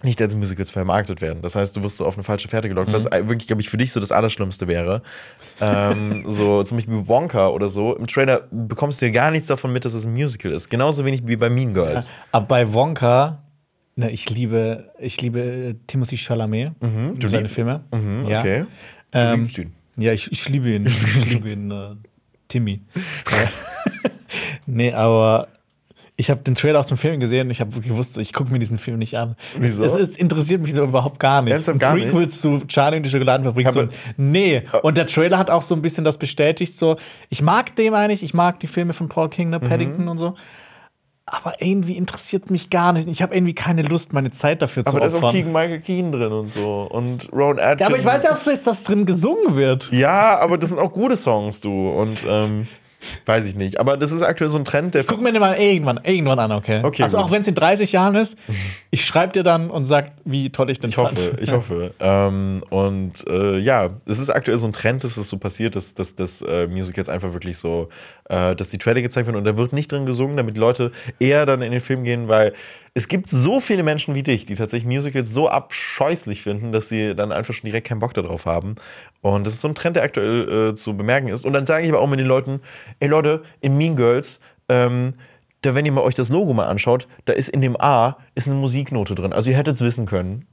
nicht als Musicals vermarktet werden. Das heißt, du wirst so auf eine falsche Fährte gelockt, was wirklich, glaube ich, für dich so das Allerschlimmste wäre. ähm, so zum Beispiel Wonka oder so. Im Trailer bekommst du ja gar nichts davon mit, dass es ein Musical ist. Genauso wenig wie bei Mean Girls. Aber bei Wonka, ne, ich liebe, ich liebe äh, Timothy Chalamet und du seine Filme. Mhm, ja. okay. Du Ähm, liebst ihn. Ja, ich, ich liebe ihn. Ich liebe ihn, äh, Timmy. Nee, aber ich habe den Trailer aus dem Film gesehen und ich habe gewusst, ich gucke mir diesen Film nicht an. Wieso? Es, es interessiert mich so überhaupt gar nicht. Ernsthaft gar Ein Prequel zu Charlie und die Schokoladenfabrik. So, nee. Und der Trailer hat auch so ein bisschen das bestätigt. So, ich mag den eigentlich, ich mag die Filme von Paul King, ne, Mhm. Paddington und so. Aber irgendwie interessiert mich gar nicht. Ich habe irgendwie keine Lust, meine Zeit dafür Aber zu da ist auch opfern. Keegan Michael Keen drin und so. Und Rowan Atkinson. Ja, aber ich weiß ja, ob es jetzt das drin gesungen wird. Ja, aber das sind auch gute Songs, du. Und ähm, weiß ich nicht. Aber das ist aktuell so ein Trend, der. Guck mir den mal irgendwann, irgendwann an, okay? Okay, also gut. auch wenn es in 30 Jahren ist, ich schreibe dir dann und sag, wie toll ich den Ich hoffe, ich hoffe. ähm, und äh, ja, es ist aktuell so ein Trend, dass es so passiert, dass, dass, dass äh, Musicals einfach wirklich so, äh, dass die Trailer gezeigt werden und da wird nicht drin gesungen, damit Leute eher dann in den Film gehen, weil es gibt so viele Menschen wie dich, die tatsächlich Musicals so abscheußlich finden, dass sie dann einfach schon direkt keinen Bock darauf haben. Und das ist so ein Trend, der aktuell äh, zu bemerken ist. Und dann sage ich aber auch mit den Leuten, ey Leute, in Mean Girls, ähm, da, wenn ihr mal euch das Logo mal anschaut, da ist in dem A ist eine Musiknote drin. Also ihr hättet es wissen können.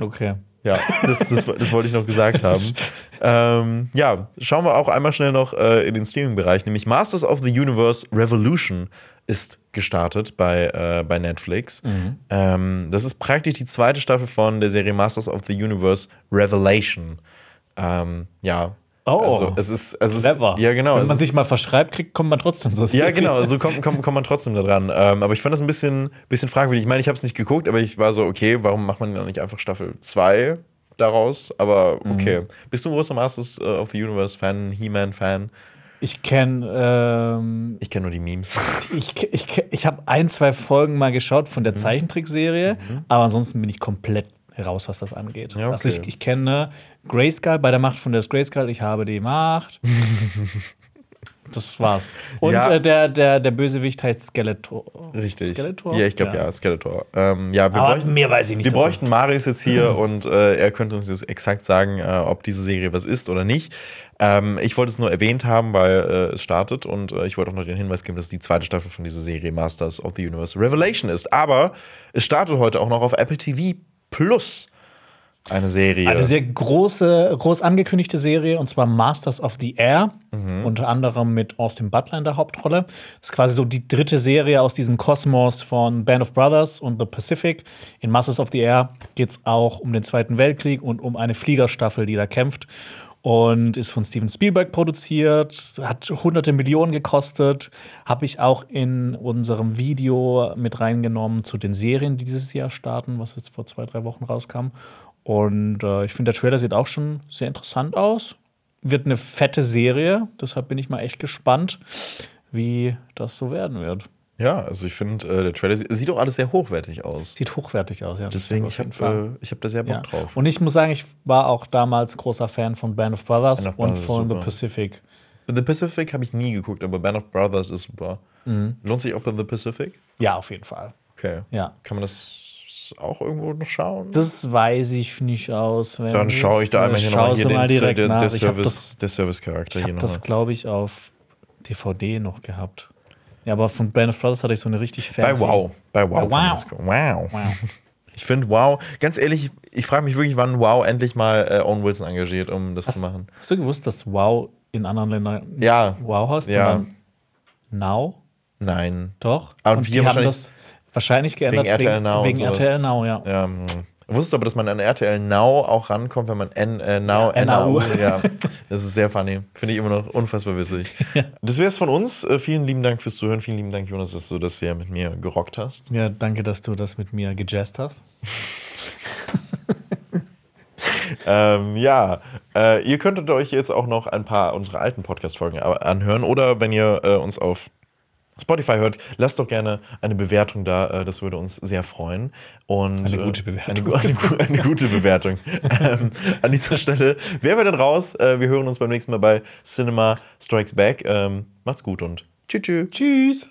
Okay. Ja, das, das, das wollte ich noch gesagt haben. Ähm, ja, schauen wir auch einmal schnell noch äh, in den Streaming-Bereich, nämlich Masters of the Universe Revolution ist gestartet bei, äh, bei Netflix. Ähm, das ist praktisch die zweite Staffel von der Serie Masters of the Universe Revelation. Ähm, ja. Oh. Also, es ist, es ist, Clever. Ja, genau. Wenn man sich mal verschreibt, kriegt, kommt man trotzdem so. ja, genau, so kommt, kommt, kommt man trotzdem da dran. Ähm, aber ich fand das ein bisschen, bisschen fragwürdig. Ich meine, ich habe es nicht geguckt, aber ich war so, okay, warum macht man dann nicht einfach Staffel 2 daraus? Aber okay. Bist du ein großer Masters äh, of the Universe-Fan, He-Man-Fan? Ich kenne, ähm, Ich kenne nur die Memes. ich, ich, ich habe ein, zwei Folgen mal geschaut von der Mhm. Zeichentrickserie, aber ansonsten bin ich komplett raus, was das angeht. Ja, okay. Also ich, ich kenne Grayskull bei der Macht von der Grayskull, ich habe die Macht. Das war's. Und Ja. äh, der, der, der Bösewicht heißt Skeletor. Richtig. Skeletor? Ja, ich glaube ja. Skeletor. Ähm, ja, wir Aber bräuchten, mehr weiß ich nicht Wir dazu. bräuchten Marius jetzt hier und äh, er könnte uns jetzt exakt sagen, äh, ob diese Serie was ist oder nicht. Ähm, ich wollte es nur erwähnt haben, weil äh, es startet und äh, ich wollte auch noch den Hinweis geben, dass es die zweite Staffel von dieser Serie Masters of the Universe Revelation ist. Aber es startet heute auch noch auf Apple TV Plus eine Serie. Eine sehr große, groß angekündigte Serie, und zwar Masters of the Air, unter anderem mit Austin Butler in der Hauptrolle. Das ist quasi so die dritte Serie aus diesem Kosmos von Band of Brothers und The Pacific. In Masters of the Air geht es auch um den Zweiten Weltkrieg und um eine Fliegerstaffel, die da kämpft. Und ist von Steven Spielberg produziert, hat hunderte Millionen gekostet. Habe ich auch in unserem Video mit reingenommen zu den Serien, die dieses Jahr starten, was jetzt vor zwei, drei Wochen rauskam. Und äh, ich finde, der Trailer sieht auch schon sehr interessant aus. Wird eine fette Serie, deshalb bin ich mal echt gespannt, wie das so werden wird. ja, also ich finde, äh, der Trailer sieht, sieht auch alles sehr hochwertig aus. Sieht hochwertig aus, ja. Deswegen, ich habe äh, ich hab da sehr Bock ja. drauf. Und ich muss sagen, ich war auch damals großer Fan von Band of Brothers Band of und Brothers, von super. The Pacific. The Pacific habe ich nie geguckt, aber Band of Brothers ist super. Mhm. Lohnt sich auch The Pacific? Ja, auf jeden Fall. Okay. Ja. Kann man das auch irgendwo noch schauen? Das weiß ich nicht aus. Dann schaue ich da einmal hier nochmal hier du den, mal direkt der, nach. der Ich habe das, Service, der Service-Charakter ich hier hab das nochmal. glaube ich, auf DVD noch gehabt. Ja, aber von Band of Brothers hatte ich so eine richtig Bei fancy. Wow. Bei Wow. Bei Wow. das gucken. Wow. Wow. Ich finde Wow, ganz ehrlich, ich frage mich wirklich, wann Wow endlich mal äh, Owen Wilson engagiert, um das zu machen. Hast du gewusst, dass Wow in anderen Ländern Ja. Wow heißt, Ja. Now? Nein. Doch. Ah, und wir die haben das wahrscheinlich geändert Wegen RTL Now. Wegen. RTL Now, ja. ja mh. Wusstest du aber, dass man an RTL Now auch rankommt, wenn man N, äh, Now, Ja, NAU. NAU. Ja, das ist sehr funny. Finde ich immer noch unfassbar witzig. Das wäre es von uns. Äh, vielen lieben Dank fürs Zuhören. Vielen lieben Dank, Jonas, dass du das hier mit mir gerockt hast. Ja, danke, dass du das mit mir gejazzt hast. Ähm, ja, äh, ihr könntet euch jetzt auch noch ein paar unserer alten Podcast-Folgen anhören oder wenn ihr äh, uns auf Spotify hört, lasst doch gerne eine Bewertung da, äh, das würde uns sehr freuen. Und, Eine gute äh, Bewertung. Eine, eine, eine gute Bewertung. ähm, an dieser Stelle wären wir dann raus. Äh, wir hören uns beim nächsten Mal bei Cinema Strikes Back. Ähm, macht's gut und tschüss. tschüss. Tschüss.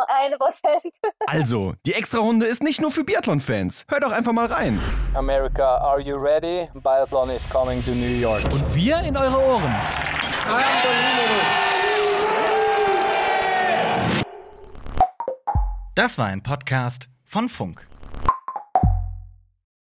eine Prozent. Also, die Extrarunde ist nicht nur für Biathlon-Fans. Hört doch einfach mal rein. America, are you ready? Biathlon is coming to New York. Und wir in eure Ohren. Das war ein Podcast von Funk.